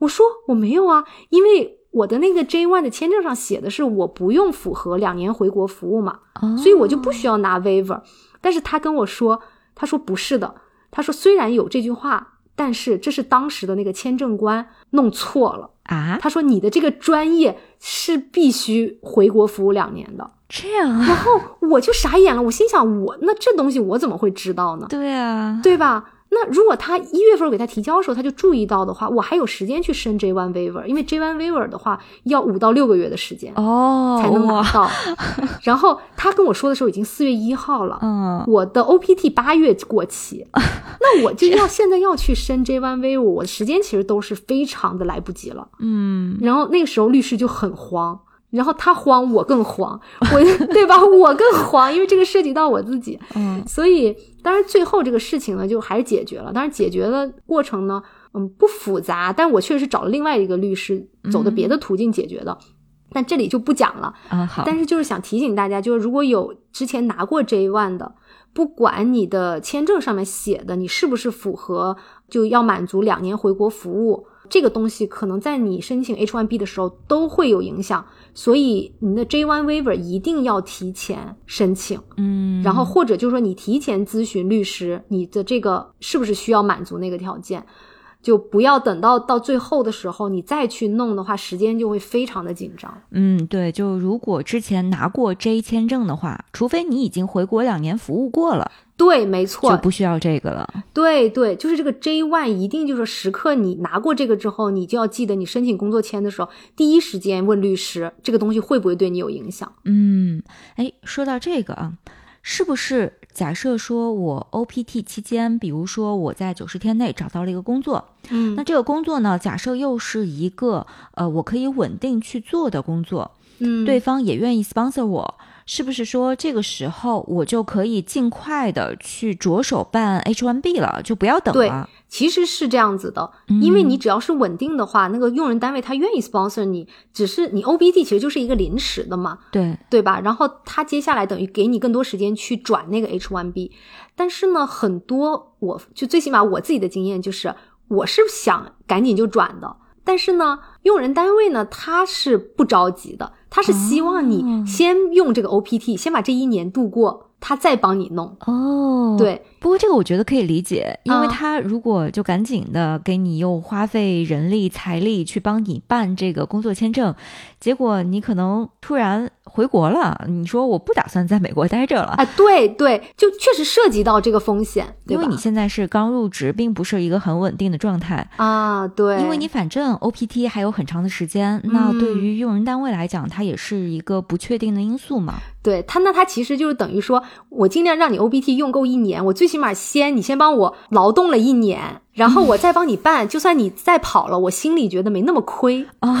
我说：“我没有啊，因为我的那个 J one 的签证上写的是我不用符合两年回国服务嘛，所以我就不需要拿 waiver。”但是他跟我说：“他说不是的，他说虽然有这句话。”但是这是当时的那个签证官弄错了啊！他说你的这个专业是必须回国服务两年的，这样啊？然后我就傻眼了，我心想我那这东西我怎么会知道呢？对啊，对吧？那如果他一月份给他提交的时候，他就注意到的话，我还有时间去申 J one waiver，因为 J one waiver 的话要五到六个月的时间哦才能拿到。然后他跟我说的时候已经四月一号了，嗯，我的 OPT 八月过期，那我就要现在要去申 J one waiver，我的时间其实都是非常的来不及了，嗯。然后那个时候律师就很慌。然后他慌，我更慌，我 对吧？我更慌，因为这个涉及到我自己。嗯，所以当然最后这个事情呢，就还是解决了。当然解决的过程呢，嗯，不复杂，但我确实是找了另外一个律师，走的别的途径解决的。但这里就不讲了啊。好，但是就是想提醒大家，就是如果有之前拿过 J one 的，不管你的签证上面写的你是不是符合，就要满足两年回国服务。这个东西可能在你申请 H1B 的时候都会有影响，所以你的 J1 waiver 一定要提前申请，嗯，然后或者就是说你提前咨询律师，你的这个是不是需要满足那个条件？就不要等到到最后的时候你再去弄的话，时间就会非常的紧张。嗯，对，就如果之前拿过 J 签证的话，除非你已经回国两年服务过了，对，没错，就不需要这个了。对对，就是这个 J one 一定就是时刻你拿过这个之后，你就要记得你申请工作签的时候，第一时间问律师这个东西会不会对你有影响。嗯，哎，说到这个啊，是不是？假设说我 OPT 期间，比如说我在九十天内找到了一个工作，嗯，那这个工作呢，假设又是一个呃我可以稳定去做的工作，嗯，对方也愿意 sponsor 我，是不是说这个时候我就可以尽快的去着手办 H1B 了，就不要等了？其实是这样子的，因为你只要是稳定的话，那个用人单位他愿意 sponsor 你，只是你 OBD 其实就是一个临时的嘛，对对吧？然后他接下来等于给你更多时间去转那个 H1B，但是呢，很多我就最起码我自己的经验就是，我是想赶紧就转的，但是呢，用人单位呢他是不着急的，他是希望你先用这个 OPT，先把这一年度过，他再帮你弄哦，对。不过这个我觉得可以理解，因为他如果就赶紧的给你又花费人力财力去帮你办这个工作签证，结果你可能突然回国了，你说我不打算在美国待着了啊？对对，就确实涉及到这个风险，因为你现在是刚入职，并不是一个很稳定的状态啊。对，因为你反正 OPT 还有很长的时间，那对于用人单位来讲，它也是一个不确定的因素嘛。对他，那他其实就是等于说我尽量让你 OPT 用够一年，我最起码先你先帮我劳动了一年，然后我再帮你办，就算你再跑了，我心里觉得没那么亏哦。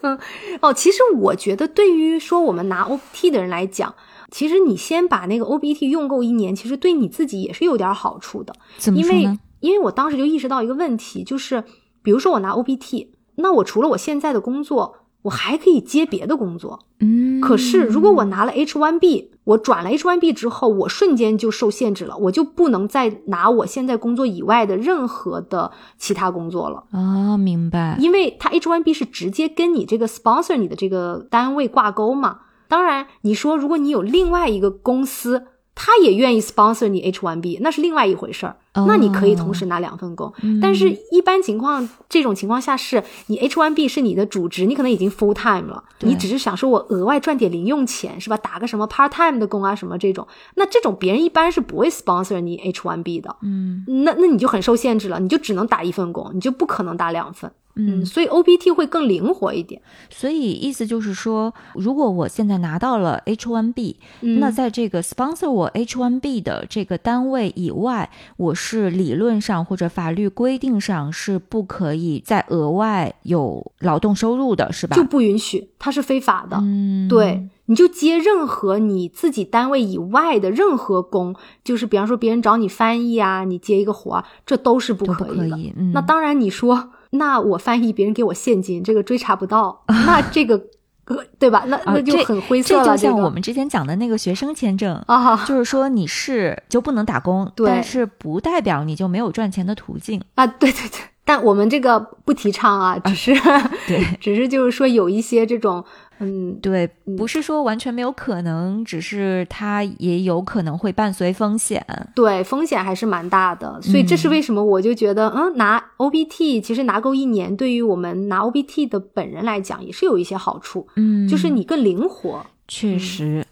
嗯，哦，其实我觉得对于说我们拿 OPT 的人来讲，其实你先把那个 OBT 用够一年，其实对你自己也是有点好处的。怎么说呢？因为我当时就意识到一个问题，就是比如说我拿 OBT，那我除了我现在的工作。我还可以接别的工作，嗯，可是如果我拿了 H1B，我转了 H1B 之后，我瞬间就受限制了，我就不能再拿我现在工作以外的任何的其他工作了啊，明白？因为它 H1B 是直接跟你这个 sponsor 你的这个单位挂钩嘛。当然，你说如果你有另外一个公司。他也愿意 sponsor 你 H1B，那是另外一回事儿。那你可以同时拿两份工，但是一般情况，这种情况下是你 H1B 是你的主职，你可能已经 full time 了，你只是想说我额外赚点零用钱，是吧？打个什么 part time 的工啊，什么这种，那这种别人一般是不会 sponsor 你 H1B 的。嗯，那那你就很受限制了，你就只能打一份工，你就不可能打两份。嗯，所以 OPT 会更灵活一点。所以意思就是说，如果我现在拿到了 H1B，那在这个 sponsor 我 H1B 的这个单位以外，我是理论上或者法律规定上是不可以再额外有劳动收入的，是吧？就不允许，它是非法的。嗯，对，你就接任何你自己单位以外的任何工，就是比方说别人找你翻译啊，你接一个活儿，这都是不可以的。那当然，你说。那我翻译别人给我现金，这个追查不到，那这个，对吧？那那就很灰色了。这就像我们之前讲的那个学生签证啊，就是说你是就不能打工，对，但是不代表你就没有赚钱的途径啊。对对对，但我们这个不提倡啊，只是对，只是就是说有一些这种。嗯，对，不是说完全没有可能，只是它也有可能会伴随风险。对，风险还是蛮大的，所以这是为什么我就觉得，嗯，拿 OBT 其实拿够一年，对于我们拿 OBT 的本人来讲，也是有一些好处。嗯，就是你更灵活。确实。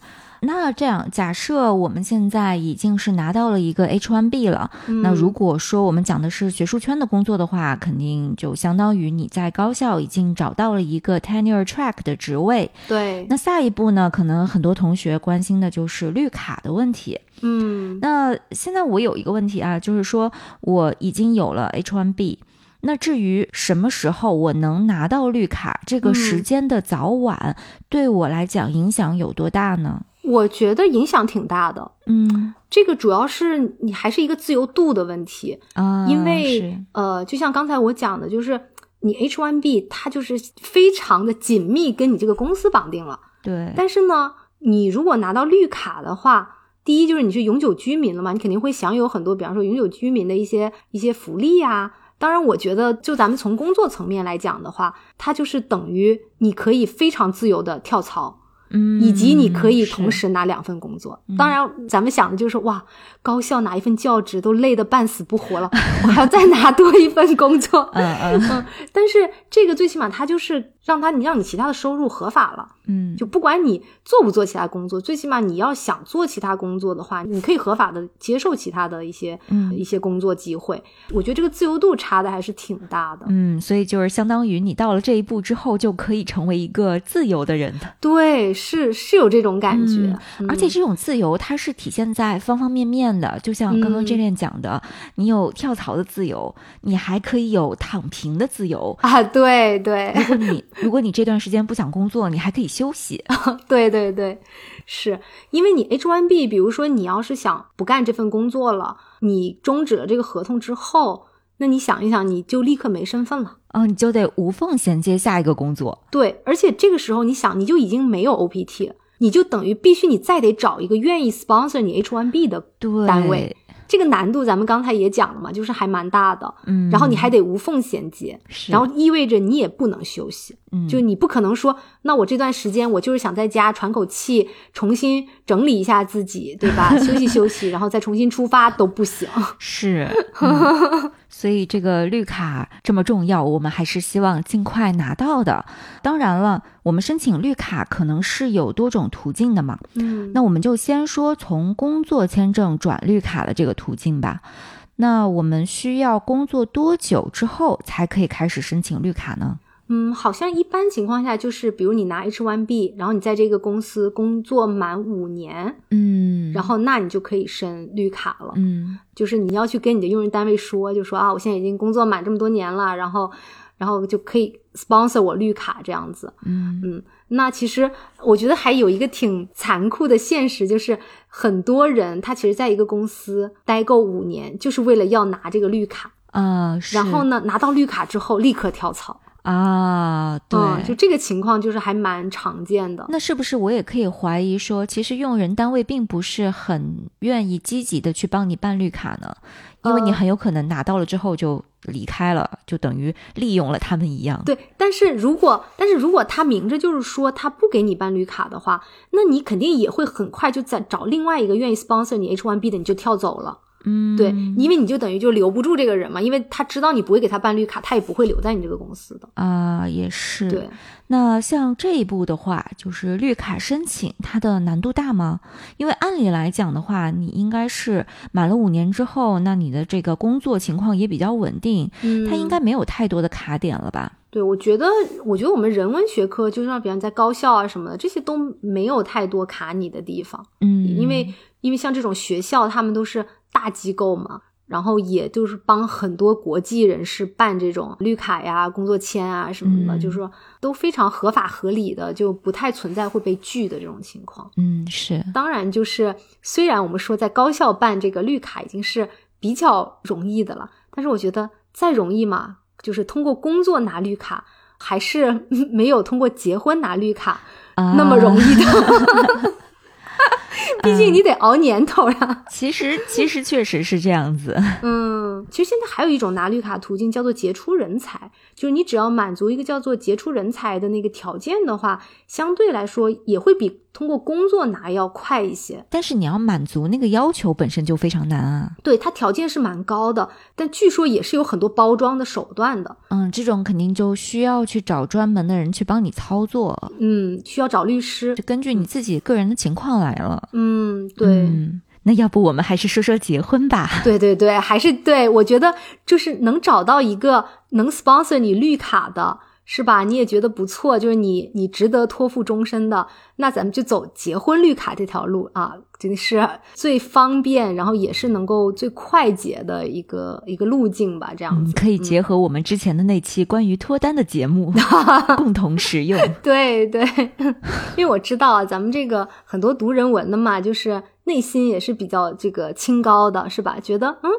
那这样，假设我们现在已经是拿到了一个 H1B 了，那如果说我们讲的是学术圈的工作的话，肯定就相当于你在高校已经找到了一个 tenure track 的职位。对。那下一步呢？可能很多同学关心的就是绿卡的问题。嗯。那现在我有一个问题啊，就是说我已经有了 H1B，那至于什么时候我能拿到绿卡，这个时间的早晚对我来讲影响有多大呢？我觉得影响挺大的，嗯，这个主要是你还是一个自由度的问题啊，因为呃，就像刚才我讲的，就是你 H1B 它就是非常的紧密跟你这个公司绑定了，对。但是呢，你如果拿到绿卡的话，第一就是你是永久居民了嘛，你肯定会享有很多，比方说永久居民的一些一些福利啊。当然，我觉得就咱们从工作层面来讲的话，它就是等于你可以非常自由的跳槽。嗯，以及你可以同时拿两份工作。当然，咱们想的就是哇，高校拿一份教职都累得半死不活了，我还要再拿多一份工作。嗯嗯嗯，但是这个最起码它就是让他你让你其他的收入合法了。嗯，就不管你做不做其他工作，最起码你要想做其他工作的话，你可以合法的接受其他的一些、嗯一些工作机会。我觉得这个自由度差的还是挺大的。嗯，所以就是相当于你到了这一步之后，就可以成为一个自由的人的。对，是是有这种感觉，而且这种自由，它是体现在方方面面的。就像刚刚嗯 J 恋讲的，你有跳槽的自由，你还可以有躺平的自由。啊，对对如果你如果你这段时间不想工作，你还可以休息。对对对，是因为你 H1B，比如说你要是想不干这份工作了，你终止了这个合同之后，那你想一想，你就立刻没身份了。嗯，你就得无缝衔接下一个工作。对，而且这个时候你想，你就已经没有 OPT 了，你就等于必须你再得找一个愿意 sponsor 你 H1B 的，单位，这个难度咱们刚才也讲了嘛，就是还蛮大的。嗯，然后你还得无缝衔接，是，然后意味着你也不能休息，嗯就你不可能说，那我这段时间我就是想在家喘口气，重新整理一下自己，对吧？休息休息，然后再重新出发都不行。是，嗯所以这个绿卡这么重要，我们还是希望尽快拿到的。当然了，我们申请绿卡可能是有多种途径的嘛，嗯那我们就先说从工作签证转绿卡的这个途径吧。那我们需要工作多久之后才可以开始申请绿卡呢？嗯，好像一般情况下就是，比如你拿 H1B，然后你在这个公司工作满五年，嗯然后那你就可以申绿卡了。嗯就是你要去跟你的用人单位说，就说啊，我现在已经工作满这么多年了，然后，然后就可以 sponsor 我绿卡这样子。嗯嗯，那其实我觉得还有一个挺残酷的现实，就是很多人他其实在一个公司待够五年，就是为了要拿这个绿卡，啊，是然后呢，拿到绿卡之后立刻跳槽。啊，对，嗯，就这个情况就是还蛮常见的。那是不是我也可以怀疑说，其实用人单位并不是很愿意积极的去帮你办绿卡呢？因为你呃很有可能拿到了之后就离开了，就等于利用了他们一样。对，但是如果但是如果他明着就是说他不给你办绿卡的话，那你肯定也会很快就在找另外一个愿意 sponsor 你 H1B 的，你就跳走了。嗯，对，因为你就等于就留不住这个人嘛，因为他知道你不会给他办绿卡，他也不会留在你这个公司的。啊，也是。对，那像这一步的话，就是绿卡申请，它的难度大吗？因为按理来讲的话，你应该是满了五年之后，那你的这个工作情况也比较稳定，嗯它应该没有太多的卡点了吧？对，我觉得，我觉得我们人文学科，就像比方在高校啊什么的，这些都没有太多卡你的地方，嗯，因为因为像这种学校，他们都是大机构嘛，然后也就是帮很多国际人士办这种绿卡呀、工作签啊什么的，嗯就是说都非常合法合理的，就不太存在会被拒的这种情况。嗯是，当然，就是虽然我们说在高校办这个绿卡已经是比较容易的了，但是我觉得再容易嘛，就是通过工作拿绿卡，还是 没有通过结婚拿绿卡那么容易的。毕竟你得熬年头呀。其实其实确实是这样子。嗯，其实现在还有一种拿绿卡途径叫做杰出人才，就是你只要满足一个叫做杰出人才的那个条件的话，相对来说也会比通过工作拿要快一些。但是你要满足那个要求本身就非常难啊。对，它条件是蛮高的，但据说也是有很多包装的手段的。嗯，这种肯定就需要去找专门的人去帮你操作，嗯，需要找律师就。根据你自己个人的情况来了。嗯，对。嗯，那要不我们还是说说结婚吧？对对对，还是对我觉得就是能找到一个能 sponsor 你绿卡的，是吧？你也觉得不错，就是你你值得托付终身的，那咱们就走结婚绿卡这条路啊，真的是最方便，然后也是能够最快捷的一个一个路径吧，这样嗯，子。可以结合我们之前的那期关于脱单的节目，共同使用。对对，因为我知道啊，咱们这个很多读人文的嘛，就是内心也是比较这个清高的，是吧？觉得嗯，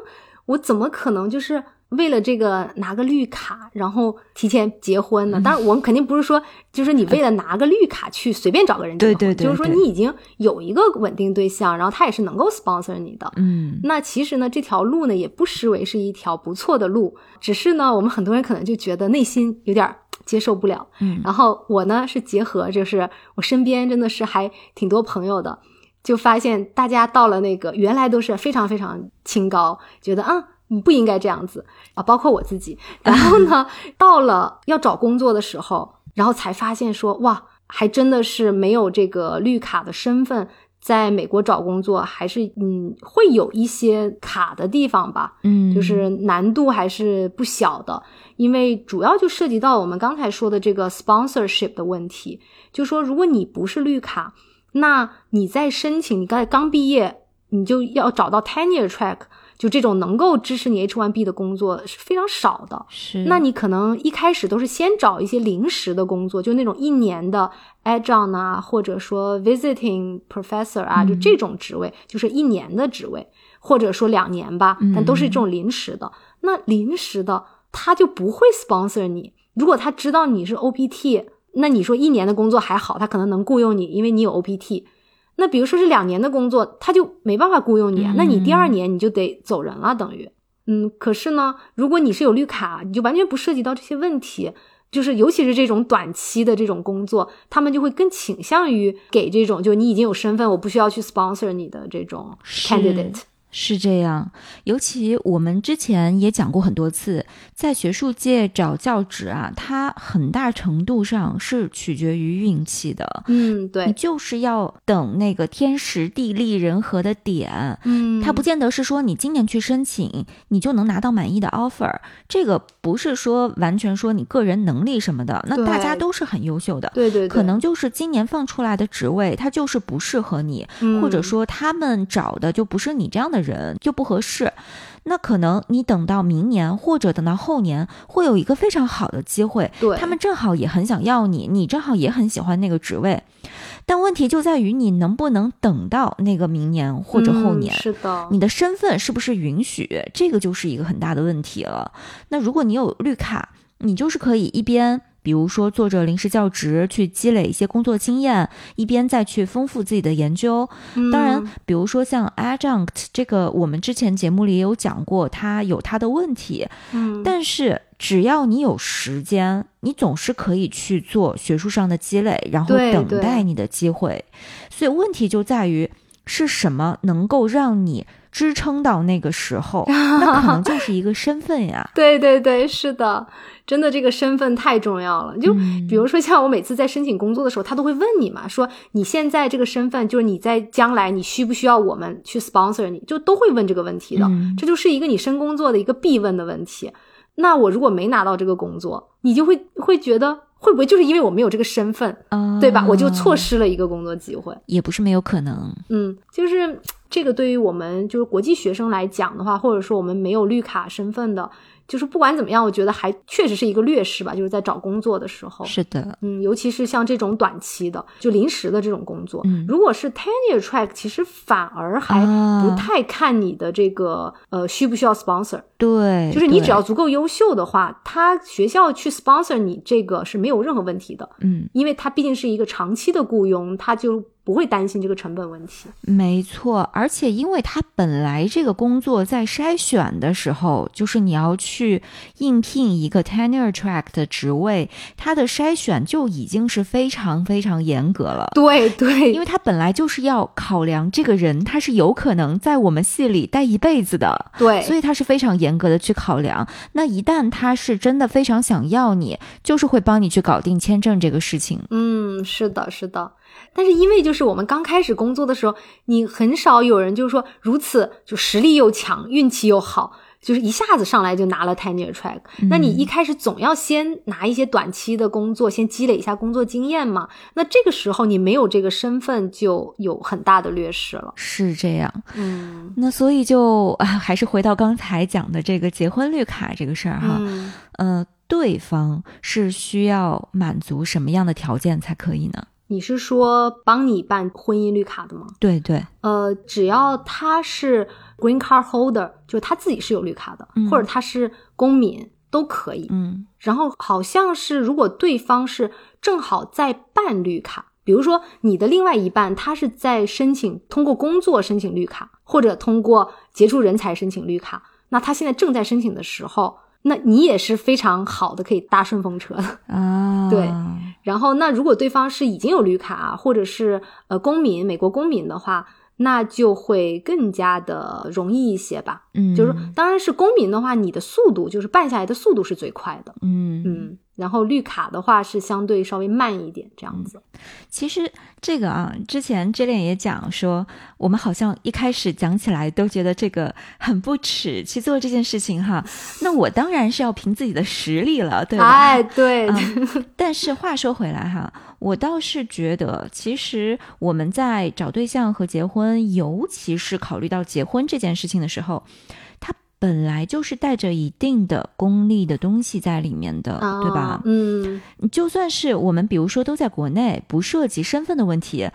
我怎么可能就是为了这个拿个绿卡，然后提前结婚嗯呢？当然，我们肯定不是说，就是你为了拿个绿卡去随便找个人结婚，对对对就是说你已经有一个稳定对象，然后他也是能够 sponsor 你的。嗯那其实呢，这条路呢也不失为是一条不错的路，只是呢，我们很多人可能就觉得内心有点儿接受不了。嗯，然后我呢是结合，就是我身边真的是还挺多朋友的，就发现大家到了那个原来都是非常非常清高，觉得啊你不应该这样子啊，包括我自己。然后呢，到了要找工作的时候，然后才发现说哇，还真的是没有这个绿卡的身份。在美国找工作还是嗯会有一些卡的地方吧，嗯，就是难度还是不小的，因为主要就涉及到我们刚才说的这个 sponsorship 的问题，就说如果你不是绿卡，那你在申请，你刚才刚毕业，你就要找到 tenure track。就这种能够支持你 H1B 的工作是非常少的，是。那你可能一开始都是先找一些临时的工作，就那种一年的 adjunct 啊，或者说 visiting professor 啊，就这种职位，就是一年的职位，或者说两年吧，但都是这种临时的。那临时的他就不会 sponsor 你。如果他知道你是 OPT，那你说一年的工作还好，他可能能雇佣你，因为你有 OPT。那比如说是两年的工作，他就没办法雇佣你啊。那你第二年你就得走人了，等于，嗯。可是呢，如果你是有绿卡，你就完全不涉及到这些问题。就是尤其是这种短期的这种工作，他们就会更倾向于给这种，就你已经有身份，我不需要去 sponsor 你的这种 candidate。是这样，尤其我们之前也讲过很多次，在学术界找教职啊，它很大程度上是取决于运气的。嗯，对，你就是要等那个天时地利人和的点。嗯，它不见得是说你今年去申请，你就能拿到满意的 offer。这个不是说完全说你个人能力什么的，那大家都是很优秀的。对对，可能就是今年放出来的职位，它就是不适合你，或者说他们找的就不是你这样的。人就不合适，那可能你等到明年或者等到后年，会有一个非常好的机会，对他们正好也很想要你，你正好也很喜欢那个职位，但问题就在于你能不能等到那个明年或者后年？是的，你的身份是不是允许？这个就是一个很大的问题了。那如果你有绿卡，你就是可以一边。比如说，做着临时教职去积累一些工作经验，一边再去丰富自己的研究。当然，比如说像 adjunct 这个，我们之前节目里也有讲过，它有它的问题。嗯，但是只要你有时间，你总是可以去做学术上的积累，然后等待你的机会。所以问题就在于是什么能够让你支撑到那个时候？那可能就 是一个身份呀。对对对，是的。真的，这个身份太重要了。就比如说，像我每次在申请工作的时候，他都会问你嘛，说你现在这个身份，就是你在将来你需不需要我们去 sponsor 你，就都会问这个问题的。这就是一个你申工作的一个必问的问题。那我如果没拿到这个工作，你就会会觉得会不会就是因为我没有这个身份，对吧？我就错失了一个工作机会，也不是没有可能。嗯，就是这个对于我们就是国际学生来讲的话，或者说我们没有绿卡身份的。就是不管怎么样，我觉得还确实是一个劣势吧。就是在找工作的时候，是的，嗯，尤其是像这种短期的、就临时的这种工作，嗯，如果是 tenure track，其实反而还不太看你的这个呃需不需要 sponsor。对，就是你只要足够优秀的话，他学校去 sponsor 你这个是没有任何问题的。嗯，因为他毕竟是一个长期的雇佣，他就。不会担心这个成本问题，没错，而且因为他本来这个工作在筛选的时候，就是你要去应聘一个 tenure track 的职位，它的筛选就已经是非常非常严格了。对对，因为他本来就是要考量这个人他是有可能在我们系里待一辈子的，对，所以他是非常严格的去考量。那一旦他是真的非常想要你，就是会帮你去搞定签证这个事情。嗯，是的，是的。但是因为就是我们刚开始工作的时候，你很少有人就是说如此就实力又强，运气又好，就是一下子上来就拿了 tenure track。那你一开始总要先拿一些短期的工作，先积累一下工作经验嘛。那这个时候你没有这个身份，就有很大的劣势了。是这样，嗯。那所以就啊，还是回到刚才讲的这个结婚绿卡这个事儿哈。嗯，对方是需要满足什么样的条件才可以呢？你是说帮你办婚姻绿卡的吗？对对，呃，只要他是 green card holder，就他自己是有绿卡的，或者他是公民都可以。嗯，然后好像是如果对方是正好在办绿卡，比如说你的另外一半他是在申请通过工作申请绿卡，或者通过杰出人才申请绿卡，那他现在正在申请的时候，那你也是非常好的可以搭顺风车的 啊。对，然后那如果对方是已经有绿卡或者是呃公民，美国公民的话。那就会更加的容易一些吧，嗯，就是当然是公民的话，你的速度就是办下来的速度是最快的，嗯嗯。然后绿卡的话是相对稍微慢一点，这样子。其实这个啊，之前 J 恋也讲说，我们好像一开始讲起来都觉得这个很不耻去做这件事情哈。那我当然是要凭自己的实力了，对吧？哎，对。但是话说回来哈，我倒是觉得，其实我们在找对象和结婚，尤其是考虑到结婚这件事情的时候，他。本来就是带着一定的功利的东西在里面的，对吧？嗯，就算是我们，比如说都在国内，不涉及身份的问题，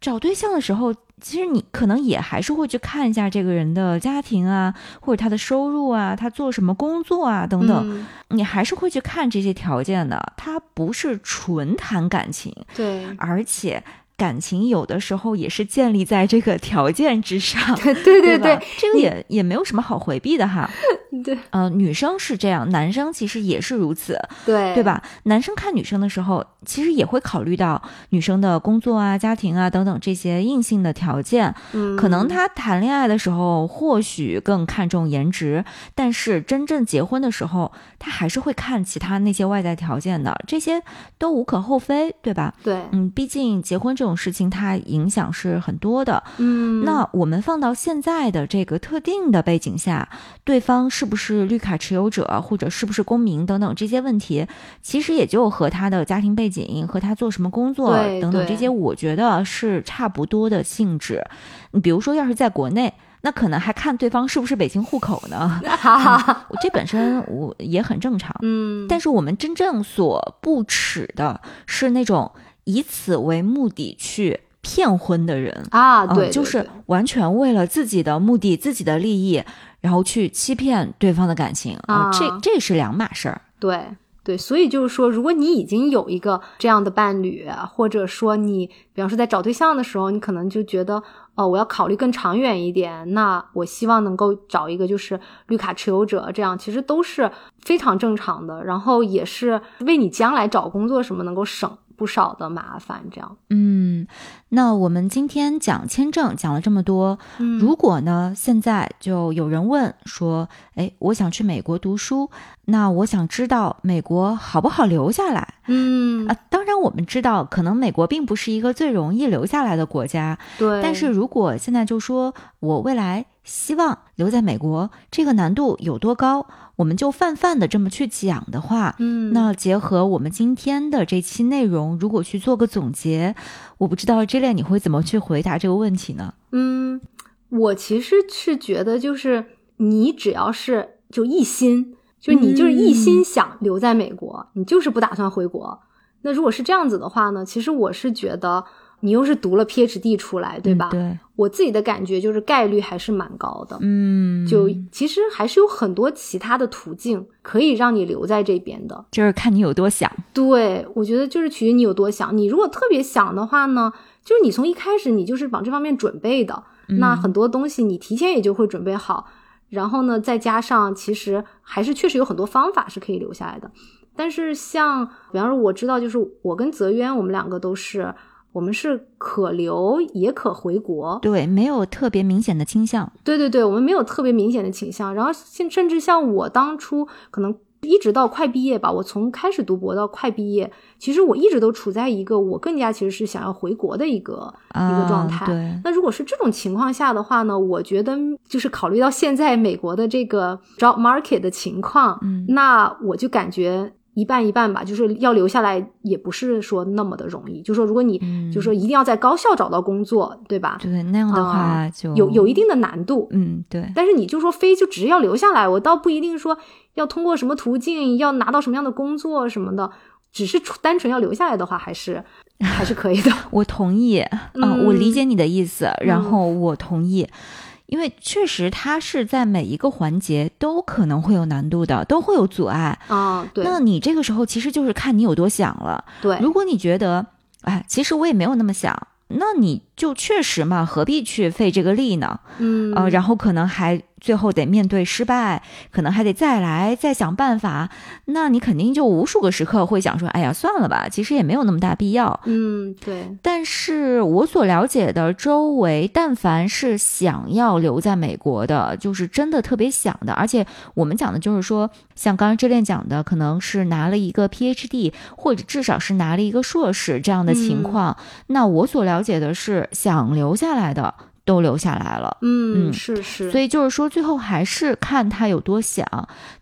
找对象的时候，其实你可能也还是会去看一下这个人的家庭啊，或者他的收入啊，他做什么工作啊等等，你还是会去看这些条件的。他不是纯谈感情，对，而且。感情有的时候也是建立在这个条件之上，对对对，这个也也没有什么好回避的哈。对，嗯，女生是这样，男生其实也是如此，对对吧？男生看女生的时候，其实也会考虑到女生的工作啊、家庭啊等等这些硬性的条件。嗯，可能他谈恋爱的时候或许更看重颜值，但是真正结婚的时候，他还是会看其他那些外在条件的，这些都无可厚非，对吧？对，嗯，毕竟结婚这种事情，它影响是很多的。嗯，那我们放到现在的这个特定的背景下，对方是。不是绿卡持有者，或者是不是公民等等这些问题，其实也就和他的家庭背景、和他做什么工作等等这些，我觉得是差不多的性质。你比如说，要是在国内，那可能还看对方是不是北京户口呢？这本身我也很正常。嗯，但是我们真正所不耻的是那种以此为目的去骗婚的人啊，对，就是完全为了自己的目的、自己的利益。然后去欺骗对方的感情啊，这这是两码事儿。对对，所以就是说，如果你已经有一个这样的伴侣，或者说你，比方说在找对象的时候，你可能就觉得，哦，我要考虑更长远一点，那我希望能够找一个就是绿卡持有者，这样其实都是非常正常的，然后也是为你将来找工作什么能够省。不少的麻烦，这样。嗯，那我们今天讲签证讲了这么多，如果呢，现在就有人问说，哎，我想去美国读书，那我想知道美国好不好留下来？嗯啊，当然我们知道，可能美国并不是一个最容易留下来的国家。对。但是如果现在就说我未来希望留在美国，这个难度有多高？我们就泛泛的这么去讲的话，嗯，那结合我们今天的这期内容，如果去做个总结，我不知道 Jillian 你会怎么去回答这个问题呢？嗯，我其实是觉得，就是你只要是就一心，就你就是一心想留在美国，你就是不打算回国。那如果是这样子的话呢，其实我是觉得。你又是读了 PhD 出来，对吧？对，我自己的感觉就是概率还是蛮高的。嗯，就其实还是有很多其他的途径可以让你留在这边的，就是看你有多想。对，我觉得就是取决于你有多想。你如果特别想的话呢，就是你从一开始你就是往这方面准备的，那很多东西你提前也就会准备好。然后呢，再加上其实还是确实有很多方法是可以留下来的。但是像比方说，我知道就是我跟泽渊，我们两个都是。我们是可留也可回国，对，没有特别明显的倾向。对对对，我们没有特别明显的倾向。然后甚甚至像我当初可能一直到快毕业吧，我从开始读博到快毕业，其实我一直都处在一个我更加其实是想要回国的一个一个状态。对，那如果是这种情况下的话呢，我觉得就是考虑到现在美国的这个 job market 的情况，嗯，那我就感觉。一半一半吧，就是要留下来，也不是说那么的容易。就说如果你，就说一定要在高校找到工作，对吧？对，那样的话就有有一定的难度。嗯，对。但是你就说非就只要留下来，我倒不一定说要通过什么途径，要拿到什么样的工作什么的，只是单纯要留下来的话，还是还是可以的。我同意啊，我理解你的意思，然后我同意。因为确实，它是在每一个环节都可能会有难度的，都会有阻碍啊。对，那你这个时候其实就是看你有多想了。对，如果你觉得，哎，其实我也没有那么想，那你就确实嘛，何必去费这个力呢？嗯，呃，然后可能还最后得面对失败，可能还得再来再想办法，那你肯定就无数个时刻会想说，哎呀，算了吧，其实也没有那么大必要。嗯，对。但是我所了解的周围，但凡是想要留在美国的，就是真的特别想的，而且我们讲的就是说，像刚刚之恋讲的，可能是拿了一个 PhD，或者至少是拿了一个硕士这样的情况。那我所了解的是，想留下来的。都留下来了，嗯，是是，所以就是说，最后还是看他有多想。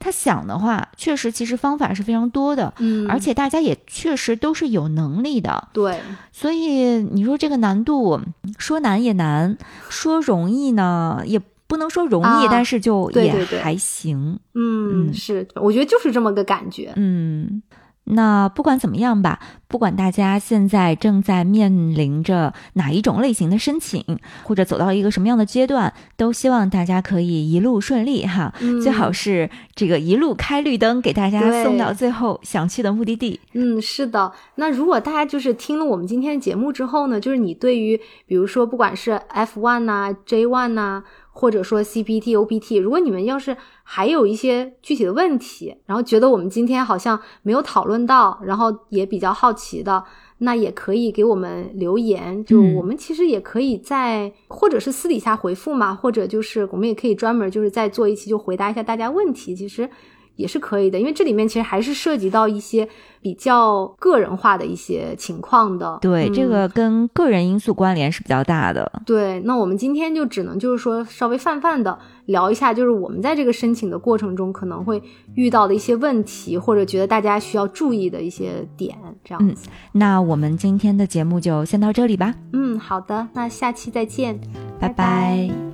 他想的话，确实其实方法是非常多的，嗯，而且大家也确实都是有能力的，对。所以你说这个难度，说难也难，说容易呢，也不能说容易，但是就也还行，嗯，是，我觉得就是这么个感觉，嗯。那不管怎么样吧，不管大家现在正在面临着哪一种类型的申请，或者走到一个什么样的阶段，都希望大家可以一路顺利哈。最好是这个一路开绿灯，给大家送到最后想去的目的地。嗯，是的。那如果大家就是听了我们今天的节目之后呢，就是你对于比如说不管是 F one 呐、J one 呐。或者说 CPT、OPT，如果你们要是还有一些具体的问题，然后觉得我们今天好像没有讨论到，然后也比较好奇的，那也可以给我们留言，就我们其实也可以在或者是私底下回复嘛，或者就是我们也可以专门就是再做一期就回答一下大家问题，其实也是可以的，因为这里面其实还是涉及到一些。比较个人化的一些情况的，对这个跟个人因素关联是比较大的。对，那我们今天就只能就是说稍微泛泛的聊一下，就是我们在这个申请的过程中可能会遇到的一些问题，或者觉得大家需要注意的一些点，这样子。那我们今天的节目就先到这里吧。嗯，好的，那下期再见，拜拜。